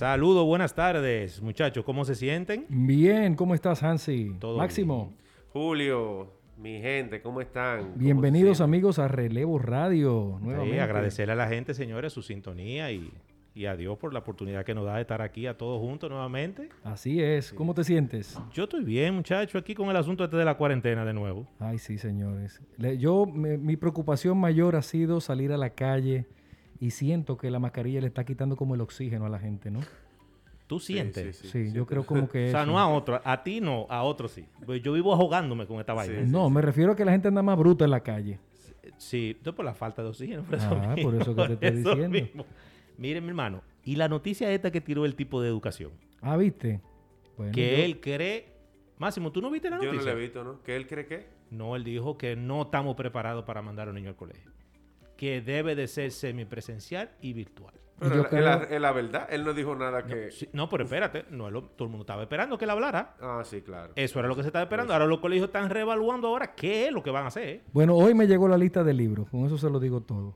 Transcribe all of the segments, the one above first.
Saludos, buenas tardes, muchachos. ¿Cómo se sienten? Bien, ¿cómo estás, Hansi? Todo Máximo. Julio, mi gente, ¿cómo están? ¿Cómo Bienvenidos amigos a Relevo Radio. Sí, Nuevamente. agradecerle a la gente, señores, su sintonía y, y a Dios por la oportunidad que nos da de estar aquí a todos juntos nuevamente. Así es. ¿Cómo te sientes? Yo estoy bien, muchacho, aquí con el asunto este de la cuarentena de nuevo. Ay, sí, señores. Le- yo, me- mi preocupación mayor ha sido salir a la calle y siento que la mascarilla le está quitando como el oxígeno a la gente, ¿no? ¿Tú sientes? Sí, sí, yo creo como que O sea, no a otro, a ti no, a otro sí. Pues yo vivo ahogándome con esta vaina. Sí. No, me refiero a que la gente anda más bruta en la calle. Sí, esto por la falta de oxígeno. Por eso Ah, mismo, por eso que te estoy diciendo. mismo. Miren, mi hermano, y la noticia esta que tiró el tipo de educación, Ah, ¿viste? Bueno, que yo- él cree... Máximo, ¿tú no viste la Yo noticia? no le he visto, ¿no? ¿Que él cree que? No, él dijo que no estamos preparados para mandar a un niño al colegio. Que debe de ser semipresencial y virtual. Pero es la- creo- es la, es la verdad, él no dijo nada que... Sí, no, pero espérate, no, es lo- todo el mundo estaba esperando que él hablara. Ah, sí, claro. Eso era lo que se estaba esperando. Ahora los colegios están reevaluando ahora qué es lo que van a hacer. Bueno, hoy me llegó la lista de libros. Con eso se lo digo todo.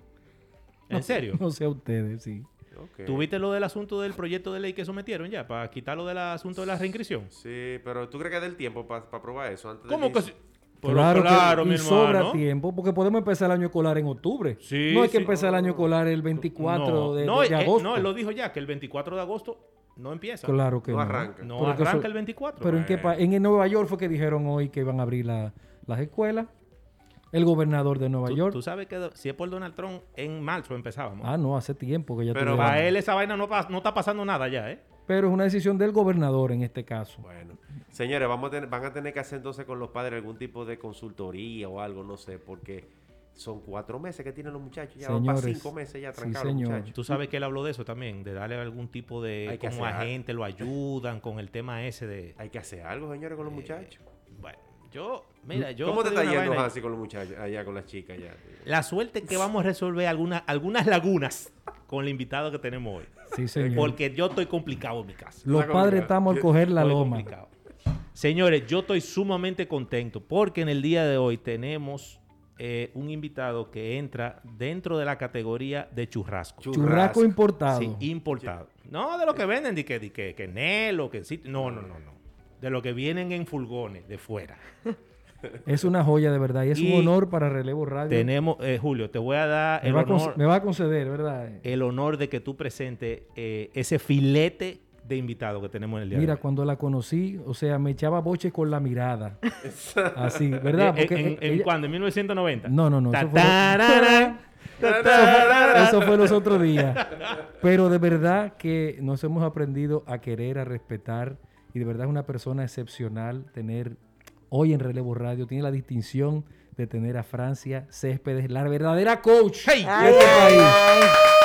¿En serio? No sé a ustedes, sí. Ok. ¿Tuviste lo del asunto del proyecto de ley que sometieron ya para quitarlo del asunto de la reinscripción? Sí, pero ¿tú crees que del tiempo para probar eso? Antes ¿Cómo que inicio? sí? Pero claro, claro, que, mi y sobra tiempo, porque podemos empezar el año escolar en octubre. Sí, no hay que empezar el año escolar el 24 no, de, no, de- de eh, agosto. no, él lo dijo ya, que el 24 de agosto no empieza. Claro que No no. arranca. No Pero arranca eso- el 24. Pero en qué pa- en Nueva York fue que dijeron hoy que iban a abrir la- las escuelas. El gobernador de Nueva tú, York. tú sabes que si es por Donald Trump, en marzo empezábamos. Ah, no, hace tiempo que ya Pero Para él esa vaina no, no está pasando nada ya, ¿eh? Pero es una decisión del gobernador en este caso. Bueno, señores, vamos a tener- van a tener que hacer entonces con los padres algún tipo de consultoría o algo, no sé, porque son cuatro meses que tienen los muchachos, ya van para Señores, cinco meses ya sí, trancados los muchachos. Tú sabes que él habló de eso también, de darle algún tipo de Hay que como hacer algo. agente, lo ayudan con el tema ese de... Hay que hacer algo, señores, con los muchachos. Bueno, yo, mira, yo... ¿Cómo te está yendo. Hansi, con los muchachos, allá con las chicas ya? La suerte es que vamos a resolver algunas algunas lagunas con el invitado que tenemos hoy. Sí, señor. Porque yo estoy complicado en mi casa. Los padres estamos al coger la Estoy loma. complicado. Señores, yo estoy sumamente contento porque en el día de hoy tenemos eh, un invitado que entra dentro de la categoría de churrasco. Churrasco importado. Sí, importado. No de lo que venden, de que, de que, que Nelo, que sí. No, no, no, no. De lo que vienen en furgones de fuera. Es una joya de verdad y es Y un honor para Relevo Radio. Tenemos, eh, Julio, te voy a dar me, el va a conce- honor, me va a conceder, ¿verdad? el honor de que tú presentes eh, ese filete de invitado que tenemos en el día Mira, de hoy. cuando la conocí, o sea, me echaba boche con la mirada. Así, ¿verdad? ¿En, Porque en- en ella- cuándo? ¿En 1990? No, no, no. Ta- fue, eso fue los otros días. Pero de verdad que nos hemos aprendido a querer, a respetar. Y de verdad es una persona excepcional tener hoy en Relevo Radio. Tiene la distinción de tener a Francia Céspedes, la verdadera coach Hey. de este país.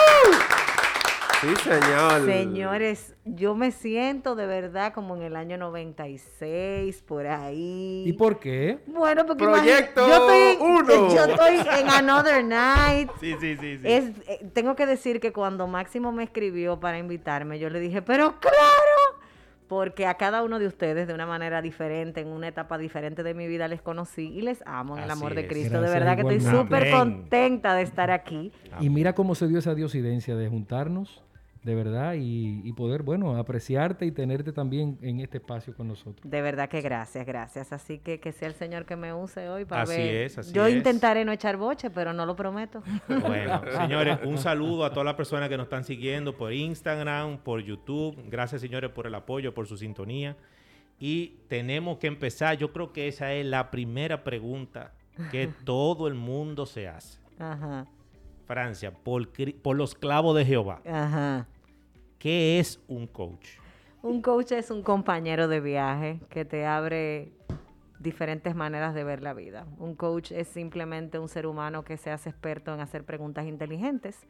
Sí, señor. Señores, yo me siento de verdad como en el año 96, por ahí. ¿Y por qué? Bueno, porque Proyecto imagi- yo estoy, uno. yo estoy en Another Night. Sí, sí, sí. sí. Es, eh, tengo que decir que cuando Máximo me escribió para invitarme, yo le dije, pero claro, porque a cada uno de ustedes de una manera diferente, en una etapa diferente de mi vida les conocí y les amo en el amor de. Cristo. de verdad que estoy súper contenta de estar aquí. Y mira cómo se dio esa diosidencia de juntarnos, de verdad, y, y poder, bueno, apreciarte y tenerte también en este espacio con nosotros. De verdad que gracias, gracias. Así que que sea el Señor que me use hoy para Así ver. es, así Yo es. intentaré no echar boche, pero no lo prometo. Bueno, señores, un saludo a todas las personas que nos están siguiendo por Instagram, por YouTube. Gracias, señores, por el apoyo, por su sintonía. Y tenemos que empezar. Yo creo que esa es la primera pregunta que todo el mundo se hace. Ajá, Francia, por, por los clavos de Jehová. ajá. ¿Qué es un coach? Un coach es un compañero de viaje que te abre diferentes maneras de ver la vida. Un coach es simplemente un ser humano que se hace experto en hacer preguntas inteligentes,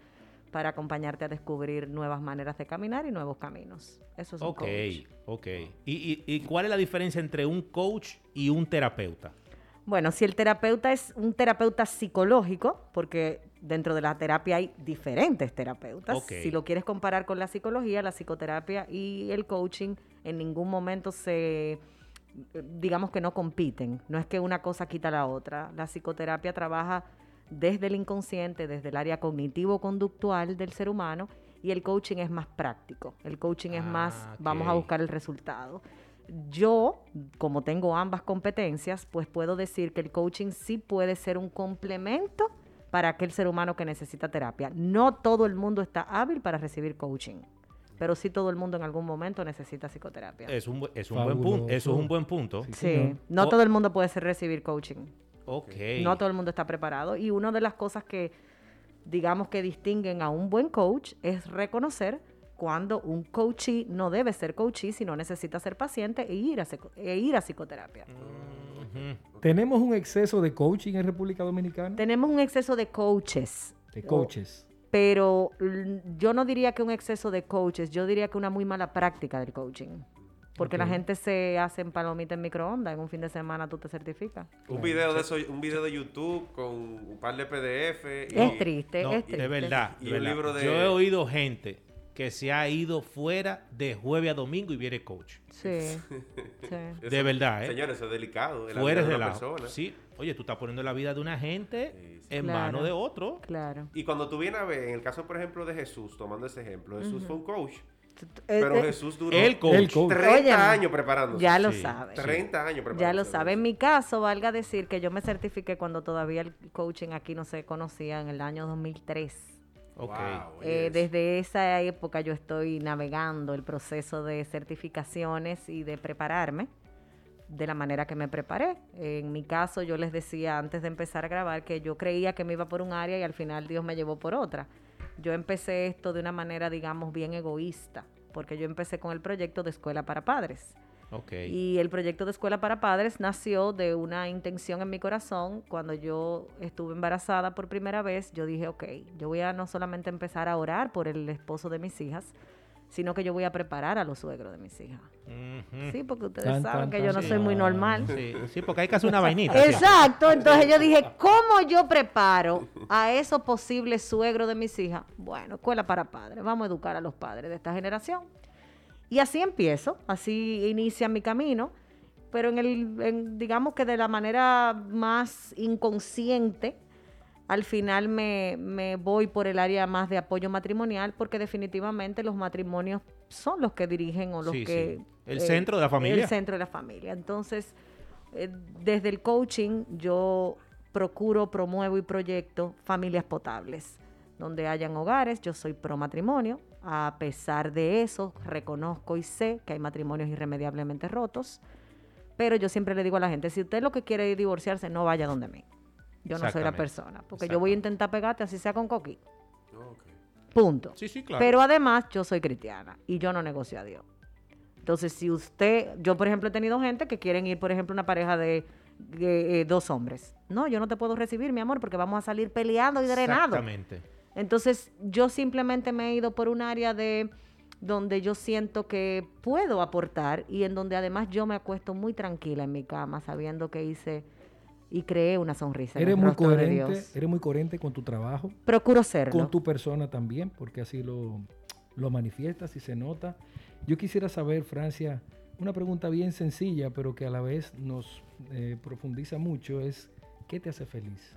para acompañarte a descubrir nuevas maneras de caminar y nuevos caminos. Eso es un Ok, coach. ok. ¿Y, y, y cuál es la diferencia entre un coach y un terapeuta? Bueno, si el terapeuta es un terapeuta psicológico, porque dentro de la terapia hay diferentes terapeutas. Si lo quieres comparar con la psicología, la psicoterapia y el coaching en ningún momento se, digamos que no compiten. No es que una cosa quita la otra. La psicoterapia trabaja desde el inconsciente, desde el área cognitivo-conductual del ser humano y el coaching es más práctico. El coaching es más, Ah, vamos a buscar el resultado. Yo, como tengo ambas competencias, pues puedo decir que el coaching sí puede ser un complemento para aquel ser humano que necesita terapia. No todo el mundo está hábil para recibir coaching, pero sí todo el mundo en algún momento necesita psicoterapia. Es un, es un buen punto. Eso es un buen punto. Sí. no todo el mundo puede ser recibir coaching. Ok. No todo el mundo está preparado. Y una de las cosas que, digamos, que distinguen a un buen coach es reconocer cuando un coachee no debe ser coachee, sino necesita ser paciente e ir a, e ir a psicoterapia. Tenemos un exceso de coaching en República Dominicana. Tenemos un exceso de coaches. De coaches. Pero mm, yo no diría que un exceso de coaches, yo diría que una muy mala práctica del coaching. Porque la gente se hace en palomita en microondas, en un fin de semana tú te certificas. Un video de eso, un video de YouTube con un par de PDF. y- Es triste, No, es triste. de verdad. Y de un verdad. libro de- Yo he oído gente que se ha ido fuera de jueves a domingo y viene coach. Sí, sí. Eso- De verdad, ¿eh? Señores, eso es delicado. en la Fuera vida de una la persona. Sí. Oye, tú estás poniendo la vida de una gente Sí, sí. en Claro. manos de otro. Claro. Y cuando tú vienes a ver, en el caso, por ejemplo, de Jesús, tomando ese ejemplo, Jesús fue un coach. Eh, Pero eh, Jesús duró El coach. El coach. 30 Óyeme, años preparándose. Ya lo Sí, sabes. 30 años preparándose. Ya lo sabe. En mi caso, valga decir que yo me certifiqué cuando todavía el coaching aquí no se conocía en el año 2003. Wow, Eh, yes. desde esa época yo estoy navegando el proceso de certificaciones y de prepararme de la manera que me preparé. En mi caso yo les decía antes de empezar a grabar que yo creía que me iba por un área y al final Dios me llevó por otra. Yo empecé esto de una manera, digamos, bien egoísta, porque yo empecé con el proyecto de Escuela para Padres. Y el proyecto de Escuela para Padres nació de una intención en mi corazón. Cuando yo estuve embarazada por primera vez, yo dije, ok, yo voy a no solamente empezar a orar por el esposo de mis hijas, sino que yo voy a preparar a los suegros de mis hijas. Sí, porque ustedes Tan, saben tan, que tan, yo no sí. soy muy normal. Sí, sí, porque hay que hacer una vainita. Exacto, entonces yo dije, ¿cómo yo preparo a esos posibles suegros de mis hijas? Bueno, escuela para padres, vamos a educar a los padres de esta generación. Y así empiezo, así inicia mi camino, pero en el, en- digamos que de la manera más inconsciente, al final me, me voy por el área más de apoyo matrimonial, porque definitivamente los matrimonios son los que dirigen o los Sí, que... sí. El centro de la familia. El centro de la familia. Entonces, eh, desde el coaching yo procuro, promuevo y proyecto familias potables, donde hayan hogares, yo soy pro matrimonio, a pesar de eso reconozco y sé que hay matrimonios irremediablemente rotos, pero yo siempre le digo a la gente, si usted lo que quiere es divorciarse, no vaya donde mí. Yo no soy la persona, porque yo voy a intentar pegarte así sea con coqui. Ok. Punto. Sí, sí, claro. Pero además yo soy cristiana y yo no negocio a Dios. Entonces, si usted, yo por ejemplo he tenido gente que quieren ir, por ejemplo, una pareja de, de, eh, dos hombres. No, yo no te puedo recibir, mi amor, porque vamos a salir peleando y drenados. Exactamente. Entonces, yo simplemente me he ido por un área de donde yo siento que puedo aportar y en donde además yo me acuesto muy tranquila en mi cama sabiendo que hice y creé una sonrisa. en Eres el muy de coherente, Dios. eres muy coherente con tu trabajo, Procuro serlo. con tu persona también, porque así lo, lo manifiestas y se nota. Yo quisiera saber, Francia, una pregunta bien sencilla, pero que a la vez nos eh, profundiza mucho, es ¿qué te hace feliz?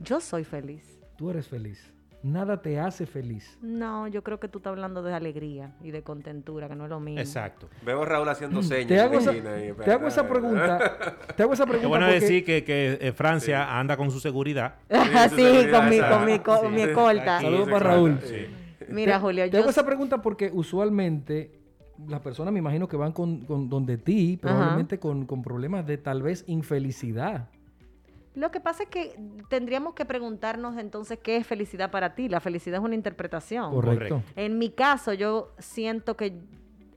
Yo soy feliz. Tú eres feliz. Nada te hace feliz. No, yo creo que tú estás hablando de alegría y de contentura, que no es lo mismo. Exacto. Veo a Raúl haciendo señas. Te hago, esa, te hago esa pregunta. Te hago esa pregunta bueno porque- decir que, que eh, Francia anda con su seguridad. Así, Sí, sí, con mi, con mi, co- sí. mi escolta. Aquí, Saludos para Raúl. sí. Mira, te, Julio, te yo hago esa pregunta porque usualmente las personas me imagino que van con, con donde ti, probablemente con, con problemas de tal vez infelicidad. Lo que pasa es que tendríamos que preguntarnos entonces qué es felicidad para ti. La felicidad es una interpretación. Correcto. En mi caso, yo siento que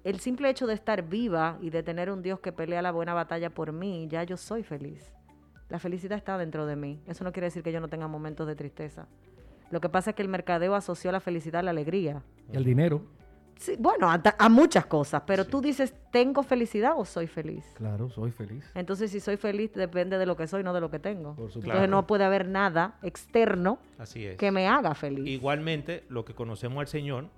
el simple hecho de estar viva y de tener un Dios que pelea la buena batalla por mí, ya yo soy feliz. La felicidad está dentro de mí. Eso no quiere decir que yo no tenga momentos de tristeza. Lo que pasa es que el mercadeo asoció la felicidad a la alegría. El dinero. Sí, bueno, a, muchas cosas, pero tú dices, ¿tengo felicidad o soy feliz? Claro, soy feliz. Entonces, si soy feliz, depende de lo que soy, no de lo que tengo. Por supuesto. Entonces, Claro. no puede haber nada externo Así es. que me haga feliz. Igualmente, lo que conocemos al Señor,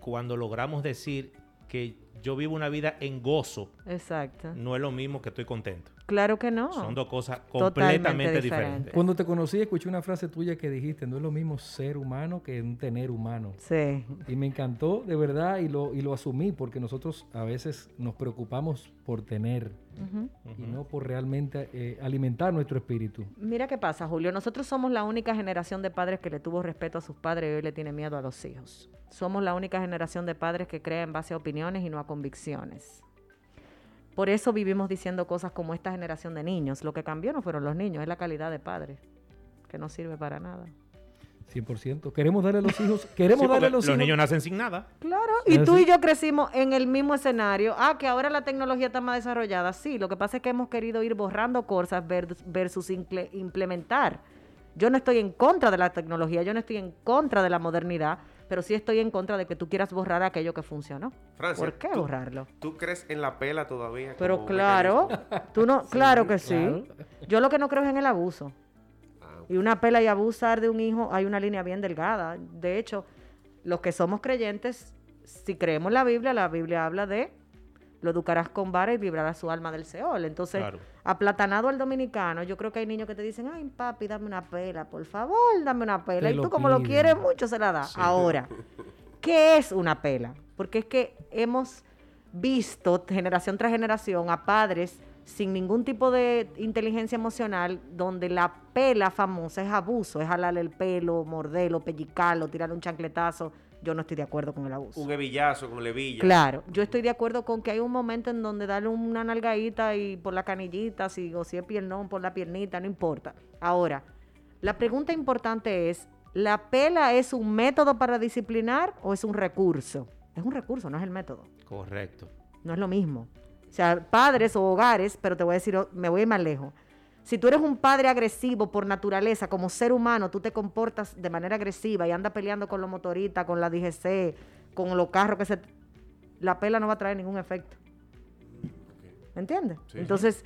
cuando logramos decir que yo vivo una vida en gozo, Exacto. no es lo mismo que estoy contento. Claro que no. Son dos cosas completamente diferentes. diferentes. Cuando te conocí, escuché una frase tuya que dijiste, no es lo mismo ser humano que un tener humano. Sí. Y me encantó de verdad y lo, y lo asumí porque nosotros a veces nos preocupamos por tener Y no por realmente eh, alimentar nuestro espíritu. Mira qué pasa, Julio. Nosotros somos la única generación de padres que le tuvo respeto a sus padres y hoy le tiene miedo a los hijos. Somos la única generación de padres que cree en base a opiniones y no a convicciones. Por eso vivimos diciendo cosas como esta generación de niños. Lo que cambió no fueron los niños, es la calidad de padres, que no sirve para nada. 100%. Queremos darle a los hijos, queremos Sí, darle a los, los hijos. niños nacen sin nada. Claro, y ¿Ah, tú y yo crecimos en el mismo escenario. Ah, que ahora la tecnología está más desarrollada. Sí, lo que pasa es que hemos querido ir borrando cosas ver- versus imple- implementar. Yo no estoy en contra de la tecnología, yo no estoy en contra de la modernidad, pero sí estoy en contra de que tú quieras borrar aquello que funcionó. Francia, ¿Por qué tú- borrarlo? ¿Tú crees en la pela todavía? Pero claro, mecanismo? tú no, claro que sí. claro. Yo lo que no creo es en el abuso. Y una pela y abusar de un hijo, hay una línea bien delgada. De hecho, los que somos creyentes, si creemos la Biblia, la Biblia habla de lo educarás con vara y librarás su alma del Seol. Entonces, Claro. aplatanado al dominicano, yo creo que hay niños que te dicen, ay, papi, dame una pela, por favor, dame una pela. Te y lo tú como lo quieres mucho, se la da. Ahora, ¿qué es una pela? Porque es que hemos visto generación tras generación a padres sin ningún tipo de inteligencia emocional, donde la pela famosa es abuso, es jalarle el pelo, morderlo, pellicarlo, tirarle un chancletazo. Yo no estoy de acuerdo con el abuso. un hebillazo con levilla. Claro, yo estoy de acuerdo con que hay un momento en donde darle una nalgadita y por la canillita, si, o si es piernón, por la piernita, no importa. Ahora, la pregunta importante es, ¿la pela es un método para disciplinar o es un recurso? Es un recurso, no es el método. Correcto. No es lo mismo. O sea, padres o hogares, pero te voy a decir, me voy a ir más lejos. Si tú eres un padre agresivo por naturaleza, como ser humano, tú te comportas de manera agresiva y andas peleando con los motoristas, con la DGC, con los carros que se... La pela no va a traer ningún efecto. ¿Me entiendes? Sí. Entonces,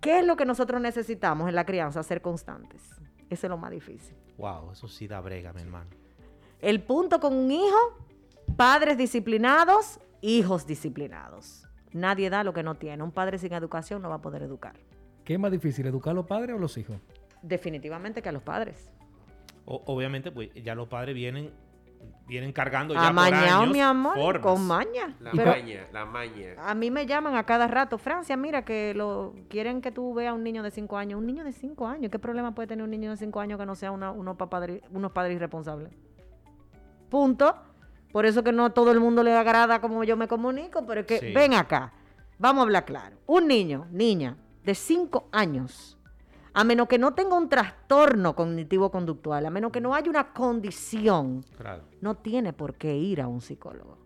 ¿qué es lo que nosotros necesitamos en la crianza? Ser constantes. Eso es lo más difícil. Wow, eso sí da brega, mi hermano. El punto con un hijo, padres disciplinados, hijos disciplinados. Nadie da lo que no tiene. Un padre sin educación no va a poder educar. ¿Qué es más difícil, educar a los padres o los hijos? Definitivamente que a los padres. O- obviamente, pues ya los padres vienen, vienen cargando ya por Amañado, años mi amor, formas. con maña. La Pero maña, la maña. a mí me llaman a cada rato, Francia, mira que lo quieren que tú veas a un niño de 5 años. Un niño de 5 años, ¿qué problema puede tener un niño de 5 años que no sea una- unos, papadri- unos padres irresponsables? Punto. Por eso que no a todo el mundo le agrada como yo me comunico, pero es que Sí. ven acá, vamos a hablar claro. Un niño, niña, de 5 años, a menos que no tenga un trastorno cognitivo-conductual, a menos que no haya una condición, Claro, no tiene por qué ir a un psicólogo.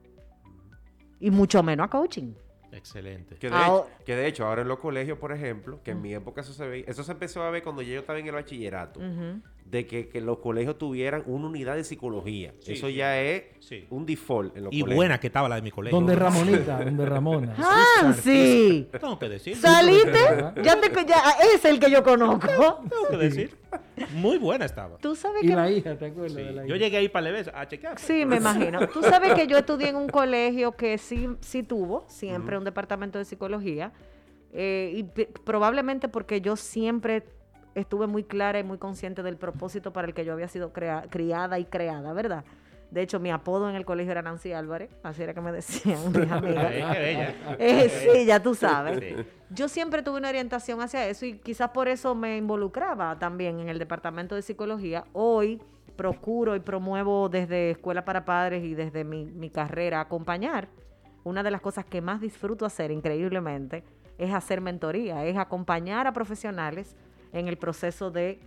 Y mucho menos a coaching. excelente. Que de, Ahora- hecho, que de hecho, ahora en los colegios, por ejemplo, que en mi época eso se veía, eso se empezó a ver cuando yo estaba en el bachillerato, Ujú. De que, que los colegios tuvieran una unidad de psicología. Sí, eso sí. ya es Sí. un default en los Y colegios. buena que estaba la de mi colegio. Donde Ramonita, donde Ramona. ¡Ah, sí! Tengo que decir. ¿Saliste? Ya te, ya, es el que yo conozco. Tengo que decir. Muy buena estaba. Tú sabes Y que... la hija, ¿te acuerdas Sí, de la Yo hija? llegué ahí para vez a chequear. Sí, me imagino. Tú sabes que yo estudié en un colegio que sí, sí tuvo siempre un departamento de psicología. eh, y probablemente porque yo siempre estuve muy clara y muy consciente del propósito para el que yo había sido crea- criada y creada, ¿verdad? De hecho, mi apodo en el colegio era Nancy Álvarez, así era que me decían mis amigas. Eh, sí, ya tú sabes. Sí. Yo siempre tuve una orientación hacia eso y quizás por eso me involucraba también en el departamento de psicología. Hoy procuro y promuevo desde Escuela para Padres y desde mi, mi carrera acompañar. Una de las cosas que más disfruto hacer increíblemente es hacer mentoría, es acompañar a profesionales en el proceso de,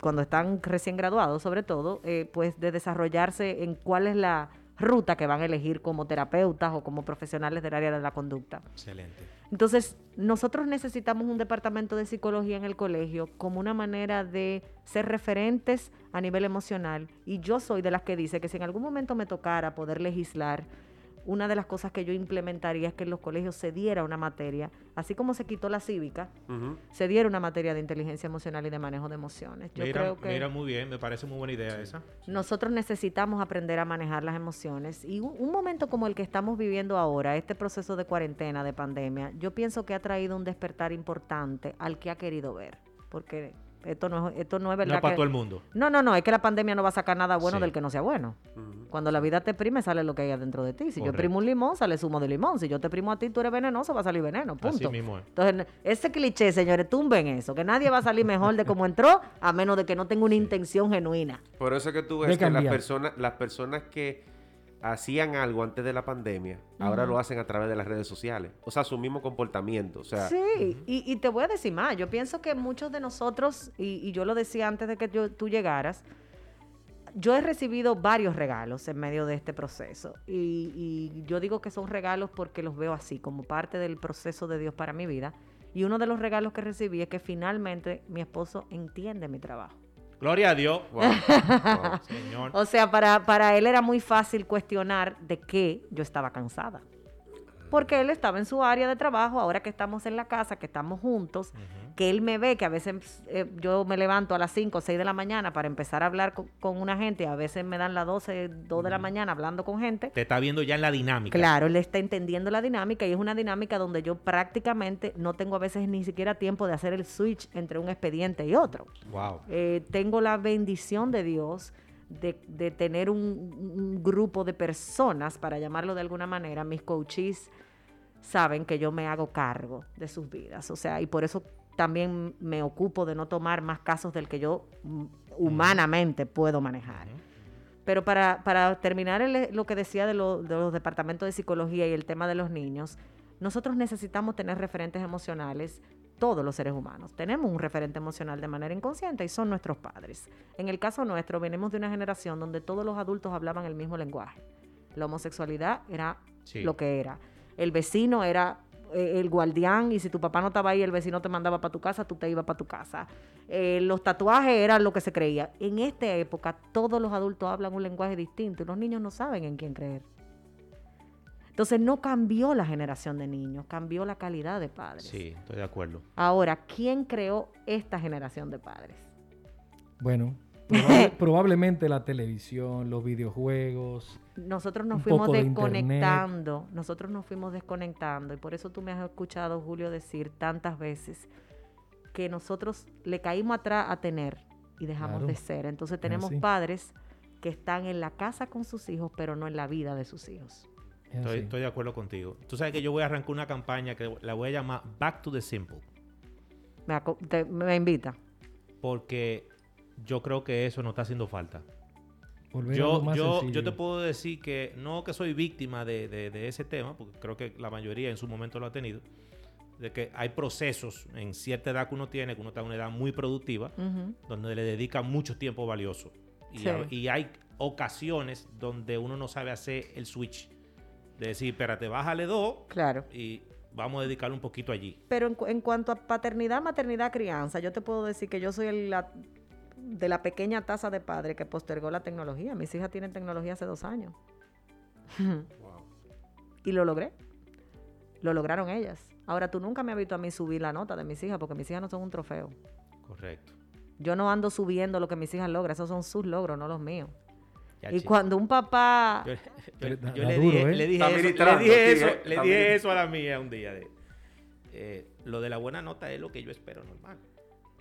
cuando están recién graduados sobre todo, eh, pues de desarrollarse en cuál es la ruta que van a elegir como terapeutas o como profesionales del área de la conducta. Excelente. Entonces, nosotros necesitamos un departamento de psicología en el colegio como una manera de ser referentes a nivel emocional. Y yo soy de las que dice que si en algún momento me tocara poder legislar, una de las cosas que yo implementaría es que en los colegios se diera una materia, así como se quitó la cívica, se diera una materia de inteligencia emocional y de manejo de emociones. Yo mira, creo que mira, muy bien, me parece muy buena idea esa. nosotros necesitamos aprender a manejar las emociones y un, un momento como el que estamos viviendo ahora, este proceso de cuarentena, de pandemia, yo pienso que ha traído un despertar importante al que ha querido ver, porque esto no, es- esto no es No verdad. es para que- todo el mundo. no, no, no, es que la pandemia no va a sacar nada bueno Sí. del que no sea bueno. Cuando la vida te prime, sale lo que hay adentro de ti. Si yo primo un limón, sale zumo de limón. Si yo te primo a ti, tú eres venenoso, va a salir veneno. Punto. Así mismo es. Entonces, ese cliché, señores, tumben eso, que nadie va a salir mejor de como entró, a menos de que no tenga una intención genuina. Por eso es que tú ves que las personas, las personas que hacían algo antes de la pandemia, ahora lo hacen a través de las redes sociales. O sea, su mismo comportamiento. O sea, Sí, y, y te voy a decir más. Yo pienso que muchos de nosotros, y, y yo lo decía antes de que yo- tú llegaras, yo he recibido varios regalos en medio de este proceso. Y, y yo digo que son regalos porque los veo así, como parte del proceso de Dios para mi vida. Y uno de los regalos que recibí es que finalmente mi esposo entiende mi trabajo. Gloria a Dios. wow, wow. Señor. O sea, para, para él era muy fácil cuestionar de que yo estaba cansada. Porque él estaba en su área de trabajo, ahora que estamos en la casa, que estamos juntos, que él me ve, que a veces eh, yo me levanto a las 5 o 6 de la mañana para empezar a hablar con, con una gente, a veces me dan las 12, 2 de la mañana hablando con gente. Te está viendo ya en la dinámica. Claro, él está entendiendo la dinámica y es una dinámica donde yo prácticamente no tengo a veces ni siquiera tiempo de hacer el switch entre un expediente y otro. Wow. Eh, tengo la bendición de Dios de, de tener un, un grupo de personas, para llamarlo de alguna manera, mis coaches saben que yo me hago cargo de sus vidas, o sea, y por eso también me ocupo de no tomar más casos del que yo mm, humanamente puedo manejar. Pero para, para terminar el- lo que decía de, lo- de los departamentos de psicología y el tema de los niños, nosotros necesitamos tener referentes emocionales, todos los seres humanos. Tenemos un referente emocional de manera inconsciente y son nuestros padres. En el caso nuestro, venimos de una generación donde todos los adultos hablaban el mismo lenguaje. La homosexualidad era Sí. lo que era. El vecino era eh, el guardián y si tu papá no estaba ahí, el vecino te mandaba para tu casa, tú te ibas para tu casa. Eh, los tatuajes eran lo que se creía. En esta época todos los adultos hablan un lenguaje distinto y los niños no saben en quién creer. Entonces no cambió la generación de niños, cambió la calidad de padres. Sí, estoy de acuerdo. Ahora, ¿quién creó esta generación de padres? Bueno, probable- probablemente la televisión, los videojuegos. Nosotros nos Un fuimos poco de internet. desconectando, nosotros nos fuimos desconectando y por eso tú me has escuchado, Julio, decir tantas veces que nosotros le caímos atrás a tener y dejamos Claro. de ser. Entonces tenemos así. padres que están en la casa con sus hijos, pero no en la vida de sus hijos. Es Estoy, de acuerdo contigo. Tú sabes que yo voy a arrancar una campaña que la voy a llamar Back to the Simple. Me, aco- te- me invita. Porque yo creo que eso no está haciendo falta. Volver a lo Yo, más yo, yo te puedo decir que no que soy víctima de, de- de ese tema, porque creo que la mayoría en su momento lo ha tenido, de que hay procesos en cierta edad que uno tiene, que uno está en una edad muy productiva, donde le dedica mucho tiempo valioso. Y, Sí. a- y hay ocasiones donde uno no sabe hacer el switch. De decir, espérate, bájale dos Claro. y vamos a dedicarle un poquito allí. Pero en, cu- en cuanto a paternidad, maternidad, crianza, yo te puedo decir que yo soy el- la, de la pequeña taza de padre que postergó la tecnología. Mis hijas tienen tecnología hace dos años. Wow. y lo logré. Lo lograron ellas. Ahora, tú nunca me has visto a mí subir la nota de mis hijas porque mis hijas no son un trofeo. Correcto. Yo no ando subiendo lo que mis hijas logran. Esos son sus logros, no los míos. Ya, y chico. cuando un papá... Yo, le duro, dije, ¿eh? le dije Está eso, le dije eso, le Está dije ministrando. eso a la mía un día. De, eh, lo de la buena nota es lo que yo espero normal.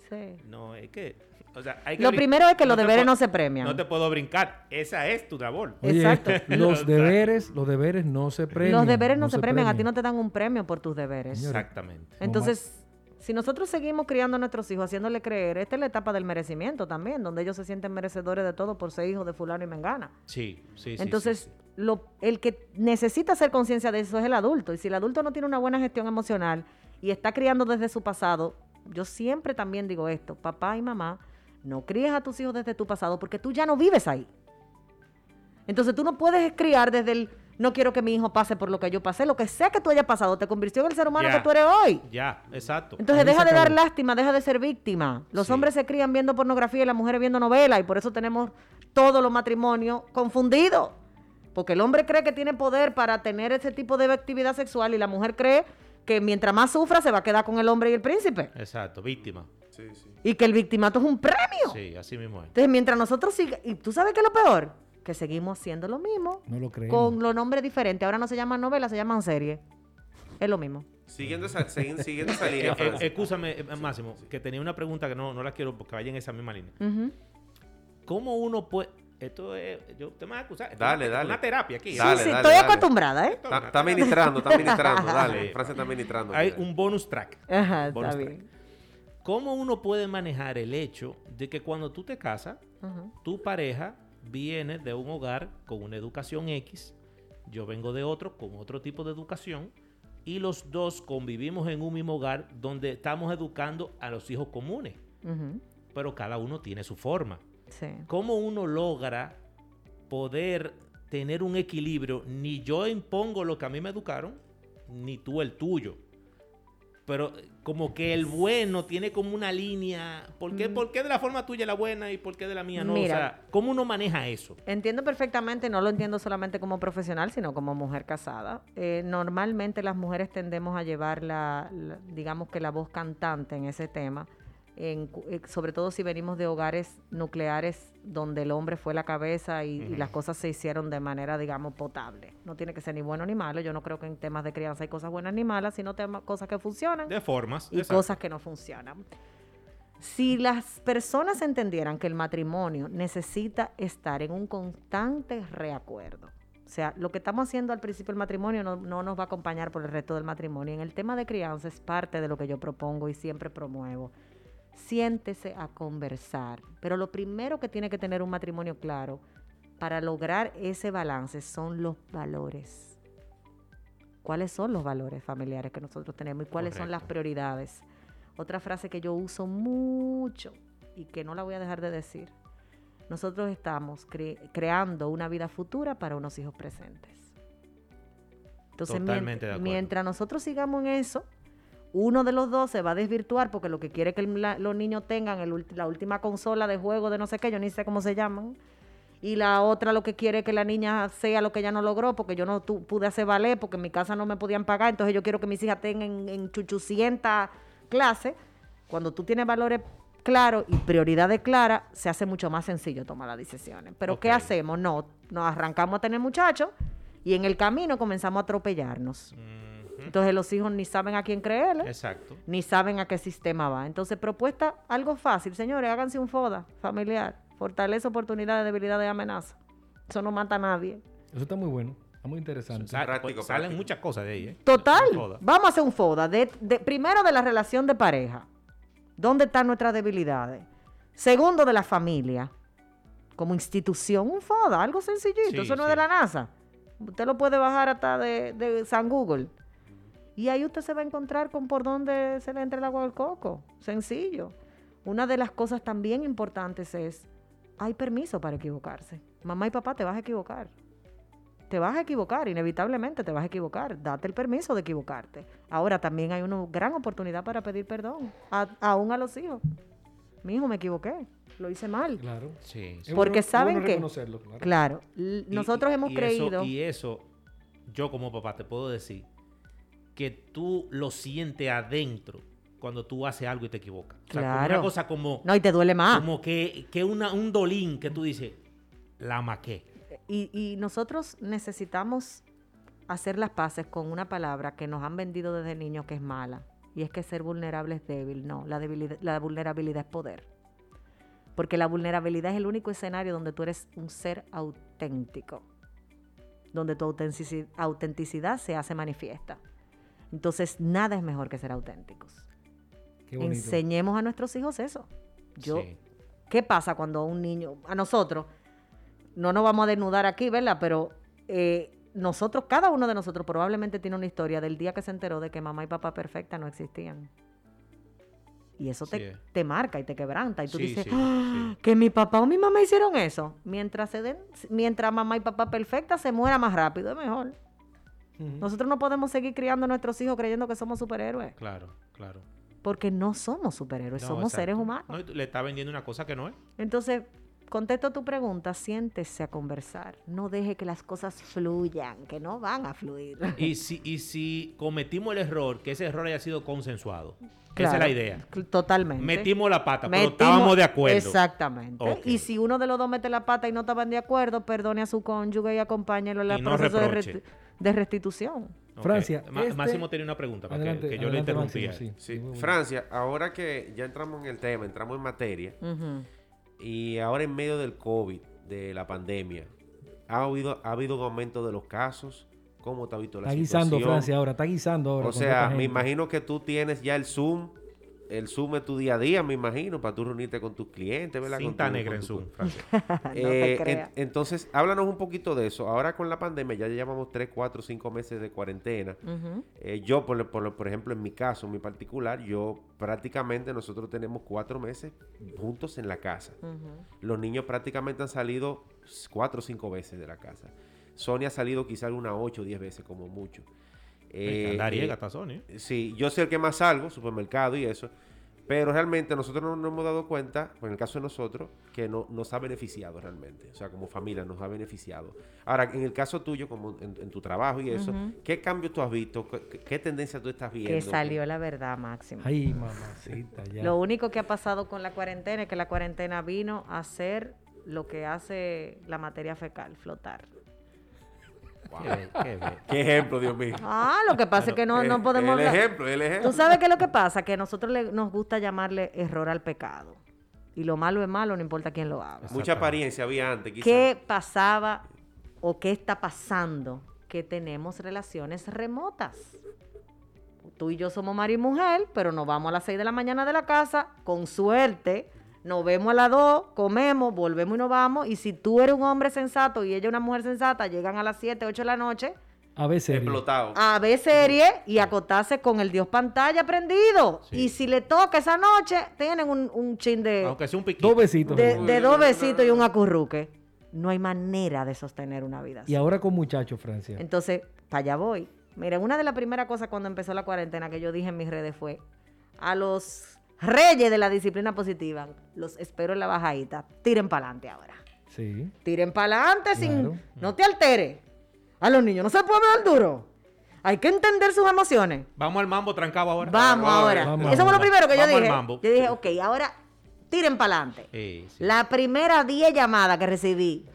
Sí. No, es que, o sea, hay que Lo primero es que los deberes no se premian. No te puedo brincar. Esa es tu labor. Oye, Exacto. los deberes, los deberes no se premian. los deberes no, se, se premian. A ti no te dan un premio por tus deberes. Exactamente. Entonces, si nosotros seguimos criando a nuestros hijos, haciéndole creer, esta es la etapa del merecimiento también, donde ellos se sienten merecedores de todo por ser hijos de fulano y mengana. Sí, sí, sí. Entonces, sí, sí. Lo, el que necesita hacer conciencia de eso es el adulto. Y si el adulto no tiene una buena gestión emocional y está criando desde su pasado, yo siempre también digo esto, papá y mamá, no críes a tus hijos desde tu pasado porque tú ya no vives ahí. Entonces tú no puedes criar desde el no quiero que mi hijo pase por lo que yo pasé, lo que sea que tú hayas pasado, te convirtió en el ser humano Ya. que tú eres hoy. Ya, exacto. Entonces deja de dar lástima, deja de ser víctima. Los Sí. hombres se crían viendo pornografía y las mujeres viendo novelas y por eso tenemos todos los matrimonios confundidos. Porque el hombre cree que tiene poder para tener ese tipo de actividad sexual y la mujer cree que mientras más sufra se va a quedar con el hombre y el príncipe. Exacto, víctima. Sí, sí. Y que el victimato es un premio. Sí, así mismo es. Entonces mientras nosotros sigamos, y tú sabes qué es lo peor, que seguimos haciendo lo mismo No lo creemos. con los nombres diferentes. Ahora no se llaman novelas, se llaman series. Es lo mismo. Siguiendo esa, siguiendo esa línea, Eh, eh. Escúchame, eh, Máximo, que tenía una pregunta que no, no la quiero porque vaya en esa misma línea. ¿Cómo uno puede.? Esto es. Yo, te me vas a acusar. Dale, una, dale. una terapia aquí. Dale, sí, sí, dale, estoy dale. acostumbrada, ¿eh? Está, está ministrando, está ministrando. Dale. Francia está ministrando. Hay un bonus track. Ajá, Bonus está track. bien. ¿Cómo uno puede manejar el hecho de que cuando tú te casas, tu pareja viene de un hogar con una educación X, yo vengo de otro con otro tipo de educación, y los dos convivimos en un mismo hogar donde estamos educando a los hijos comunes, pero cada uno tiene su forma. Sí. ¿Cómo uno logra poder tener un equilibrio? Ni yo impongo lo que a mí me educaron, ni tú el tuyo. Pero eh, como que el bueno tiene como una línea. ¿Por qué, por qué de la forma tuya la buena y por qué de la mía no? Mira. O sea, ¿cómo uno maneja eso? Entiendo perfectamente, no lo entiendo solamente como profesional, sino como mujer casada. Eh, normalmente las mujeres tendemos a llevar la, la- digamos que la voz cantante en ese tema, en eh, sobre todo si venimos de hogares nucleares donde el hombre fue la cabeza y, y las cosas se hicieron de manera, digamos, potable. No tiene que ser ni bueno ni malo. Yo no creo que en temas de crianza hay cosas buenas ni malas, sino temas, cosas que funcionan De formas. y exacto. cosas que no funcionan. Si las personas entendieran que el matrimonio necesita estar en un constante reacuerdo, o sea, lo que estamos haciendo al principio del matrimonio no, no nos va a acompañar por el resto del matrimonio. En el tema de crianza es parte de lo que yo propongo y siempre promuevo. Siéntese a conversar, pero lo primero que tiene que tener un matrimonio claro para lograr ese balance son los valores. ¿Cuáles son los valores familiares que nosotros tenemos y cuáles son las prioridades? Otra frase que yo uso mucho y que no la voy a dejar de decir. Nosotros estamos cre- creando una vida futura para unos hijos presentes. Entonces, mien- Totalmente de acuerdo. mientras nosotros sigamos en eso, uno de los dos se va a desvirtuar porque lo que quiere que el- la- los niños tengan el la última consola de juego de no sé qué, yo ni sé cómo se llaman. Y la otra lo que quiere que la niña sea lo que ella no logró, porque yo no tu- pude hacer ballet, porque en mi casa no me podían pagar, entonces yo quiero que mis hijas tengan en, en chuchucienta clase. Cuando tú tienes valores claros y prioridades claras, se hace mucho más sencillo tomar las decisiones. Pero ¿qué hacemos? No, nos arrancamos a tener muchachos y en el camino comenzamos a atropellarnos. Ujú. Entonces los hijos ni saben a quién creerle Exacto. ni saben a qué sistema va. Entonces, propuesta algo fácil, señores, háganse un FODA familiar, fortalece oportunidades, debilidades y amenaza. Eso no mata a nadie. Eso está muy bueno. Está muy interesante. Sa- práctico, pues, salen muchas cosas de ahí, ¿eh? Total, vamos a hacer un FODA. De, de- primero de la relación de pareja. ¿Dónde están nuestras debilidades? Segundo de la familia. Como institución, un FODA, algo sencillito. Sí, Eso no sí. es de la NASA. Usted lo puede bajar hasta de, de San Google. Y ahí usted se va a encontrar con por dónde se le entra el agua al coco. Sencillo. Una de las cosas también importantes es, hay permiso para equivocarse. Mamá y papá te vas a equivocar. Te vas a equivocar, inevitablemente te vas a equivocar. Date el permiso de equivocarte. Ahora también hay una gran oportunidad para pedir perdón, a- aún a los hijos. Mi hijo, me equivoqué, lo hice mal. Claro. Sí. Porque bueno- saben que- reconocerlo, claro. Claro, nosotros y- hemos y creído... Eso, y eso, yo como papá te puedo decir que tú lo sientes adentro cuando tú haces algo y te equivocas. O sea, como Claro. una cosa como, No, y te duele más. como que, que una, un dolín que tú dices, la maqué. Y, y nosotros necesitamos hacer las paces con una palabra que nos han vendido desde niños que es mala. Y es que ser vulnerable es débil. No, la, debilidad, la vulnerabilidad es poder. Porque la vulnerabilidad es el único escenario donde tú eres un ser auténtico. Donde tu autentici- autenticidad se hace manifiesta. Entonces, nada es mejor que ser auténticos. Qué. Enseñemos a nuestros hijos eso. Yo, Sí. ¿Qué pasa cuando un niño, a nosotros, no nos vamos a desnudar aquí, ¿verdad? Pero eh, nosotros, cada uno de nosotros probablemente tiene una historia del día que se enteró de que mamá y papá perfecta no existían. Y eso Sí, te, eh. te marca y te quebranta. Y tú Sí, dices, sí, "Ah, que mi papá o mi mamá hicieron eso. Mientras, se den, mientras mamá y papá perfecta se muera más rápido, es mejor. Nosotros no podemos seguir criando a nuestros hijos creyendo que somos superhéroes. Claro, claro. Porque no somos superhéroes, No, somos exacto. seres humanos. No, le está vendiendo una cosa que no es. Entonces, contesto tu pregunta, siéntese a conversar. No deje que las cosas fluyan, que no van a fluir. Y si, y si cometimos el error, que ese error haya sido consensuado. Esa Claro, es la idea. Totalmente. Metimos la pata, pero estábamos de acuerdo. Exactamente. Y si uno de los dos mete la pata y no estaban de acuerdo, perdone a su cónyuge y acompáñelo en Y no proceso de, reproche. resti- de restitución. Francia, este- Máximo tenía una pregunta para que- Adelante, que, yo le interrumpía. Máximo, sí. Sí, muy bueno. Francia, ahora que ya entramos en el tema, entramos en materia, y ahora en medio del COVID, de la pandemia, ¿ha habido, ha habido un aumento de los casos? ¿Cómo te ha visto la Está situación? guisando Francia ahora, está guisando ahora. O sea, me imagino que tú tienes ya el Zoom, el Zoom es tu día a día, me imagino, para tú reunirte con tus clientes, ¿verdad? Con Cinta tu- negra con en Zoom, Francia. no Eh, te en- creas. entonces, háblanos un poquito de eso. Ahora con la pandemia ya llevamos 3, 4, 5 meses de cuarentena. Eh, yo, por, por, por ejemplo, en mi caso, en mi particular, yo prácticamente nosotros tenemos 4 meses juntos en la casa. Los niños prácticamente han salido 4 o 5 veces de la casa. Sonia ha salido quizás unas 8 o 10 veces como mucho. Eh, Andariega eh, está Sony. Sí, yo soy el que más salgo, supermercado y eso. Pero realmente nosotros no nos hemos dado cuenta, en el caso de nosotros, que no, nos ha beneficiado realmente. O sea, como familia nos ha beneficiado. Ahora, en el caso tuyo, como en, en tu trabajo y eso. ¿qué cambios tú has visto? ¿Qué, qué tendencia tú estás viendo? Que salió la verdad, Máximo. Ay, mamacita, ya. Lo único que ha pasado con la cuarentena es que la cuarentena vino a hacer lo que hace la materia fecal, flotar. Wow. Qué be- qué be- ¿Qué ejemplo, Dios mío? Ah, lo que pasa es que no, no podemos El ejemplo, el ejemplo. Tú sabes qué es lo que pasa, que a nosotros le- nos gusta llamarle error al pecado. Y lo malo es malo, no importa quién lo haga. Mucha apariencia había antes, quizás. ¿Qué pasaba o qué está pasando? Que tenemos relaciones remotas. Tú y yo somos marido y mujer, pero nos vamos a las 6 de la mañana de la casa, con suerte, nos vemos a las 2, comemos, volvemos y nos vamos. Y si tú eres un hombre sensato y ella una mujer sensata, llegan a las 7, 8 de la noche A veces. Explotado. a ver serie y acostarse con el dios pantalla prendido. Sí. Y si le toca esa noche, tienen un, un chin de, Aunque sea un piquito. Dos besitos. de, de dos besitos y un acurruque. No hay manera de sostener una vida así. Y ahora con muchachos, Francia. Entonces, para allá voy. Miren, una de las primeras cosas cuando empezó la cuarentena que yo dije en mis redes fue a los reyes de la disciplina positiva, los espero en la bajadita, tiren para adelante ahora. Sí. Tiren para adelante Claro. sin... No te altere. A los niños no se puede hablar duro. Hay que entender sus emociones. Vamos al mambo trancado ahora. Vamos ahora. vamos Eso fue lo primero que yo al dije. mambo. Yo dije, ok, ahora tiren para adelante. Sí. La primera 10 llamadas que recibí,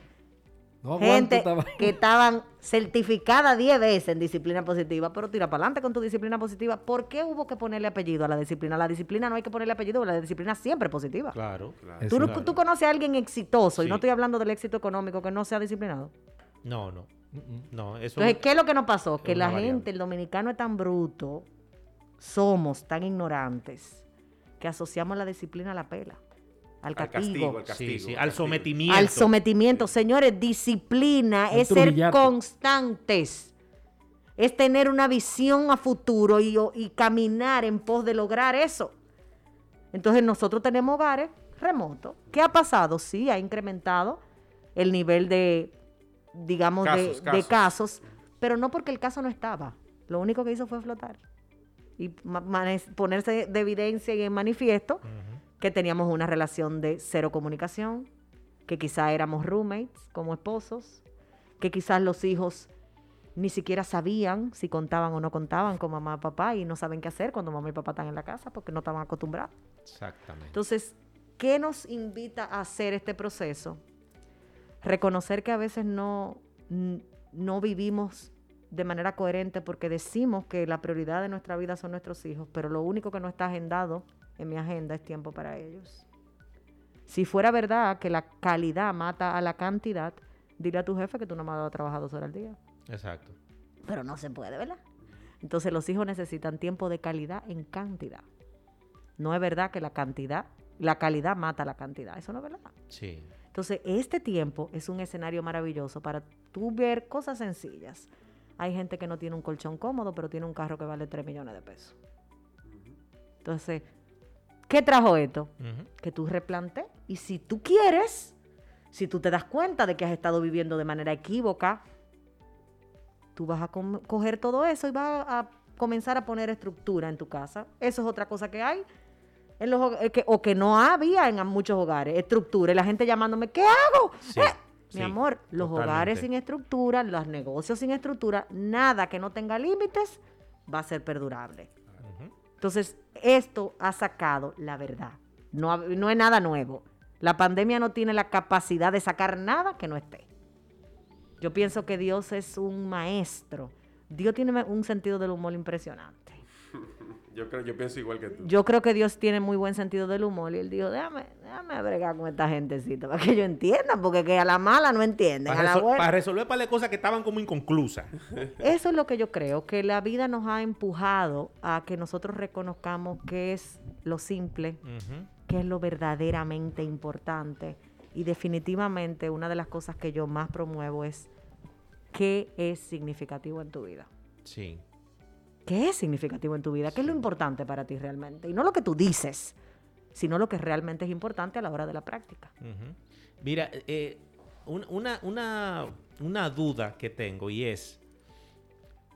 No gente que estaban certificadas 10 veces en disciplina positiva, pero tira para adelante con tu disciplina positiva. ¿Por qué hubo que ponerle apellido a la disciplina? La disciplina no hay que ponerle apellido, la disciplina siempre es positiva. Claro. Claro. ¿Tú, no- Claro. tú conoces a alguien exitoso, y no estoy hablando del éxito económico, que no sea disciplinado. No, no. No, eso. Entonces, ¿qué es lo que nos pasó? Que la gente, el dominicano es tan bruto, somos tan ignorantes, que asociamos la disciplina a la pela, al Al castigo, al castigo. sí, al al castigo. sometimiento. al sometimiento. Señores, disciplina es ser constantes, es tener una visión a futuro y, caminar en pos de lograr eso. Entonces nosotros tenemos hogares remotos. ¿Qué ha pasado? Sí, ha incrementado el nivel de, digamos, de- Casos, de, casos. pero no porque el caso no estaba. Lo único que hizo fue flotar y ponerse de evidencia y en manifiesto. Que teníamos una relación de cero comunicación, que quizá éramos roommates como esposos, que quizás los hijos ni siquiera sabían si contaban o no contaban con mamá y papá y no saben qué hacer cuando mamá y papá están en la casa porque no estaban acostumbrados. Exactamente. Entonces, ¿qué nos invita a hacer este proceso? Reconocer que a veces no, no vivimos de manera coherente porque decimos que la prioridad de nuestra vida son nuestros hijos, pero lo único que no está agendado en mi agenda es tiempo para ellos. Si fuera verdad que la calidad mata a la cantidad, dile a tu jefe que tú no me has dado a trabajar dos horas al día. Exacto. Pero no se puede, ¿verdad? Entonces los hijos necesitan tiempo de calidad en cantidad. No es verdad que la cantidad, la calidad mata la cantidad. Eso no es verdad. Sí. Entonces, este tiempo es un escenario maravilloso para tú ver cosas sencillas. Hay gente que no tiene un colchón cómodo, pero tiene un carro que vale 3 millones de pesos. Entonces, ¿Qué trajo esto? Que tú replantes. Y si tú quieres, si tú te das cuenta de que has estado viviendo de manera equívoca, tú vas a coger todo eso y vas a comenzar a poner estructura en tu casa. Eso es otra cosa que hay. En los, que, o que no había en muchos hogares, estructura. Y la gente llamándome, ¿qué hago? Sí, Eh, sí, Mi amor, los totalmente. hogares sin estructura, los negocios sin estructura, nada que no tenga límites va a ser perdurable. Entonces, esto ha sacado la verdad. No, no es nada nuevo. La pandemia no tiene la capacidad de sacar nada que no esté. Yo pienso que Dios es un maestro. Dios tiene un sentido del humor impresionante. Yo creo, yo pienso igual que tú. Yo creo que Dios tiene muy buen sentido del humor y él dijo, déjame, déjame bregar con esta gentecita para que ellos entiendan, porque que a la mala no entienden, Para, a la buena- para resolver para cosas que estaban como inconclusas. Eso es lo que yo creo, que la vida nos ha empujado a que nosotros reconozcamos qué es lo simple, qué es lo verdaderamente importante. Y definitivamente una de las cosas que yo más promuevo es qué es significativo en tu vida. Sí. ¿Qué es significativo en tu vida? ¿Qué es lo importante para ti realmente? Y no lo que tú dices, sino lo que realmente es importante a la hora de la práctica. Mira, eh, un- una, una, una duda que tengo y es,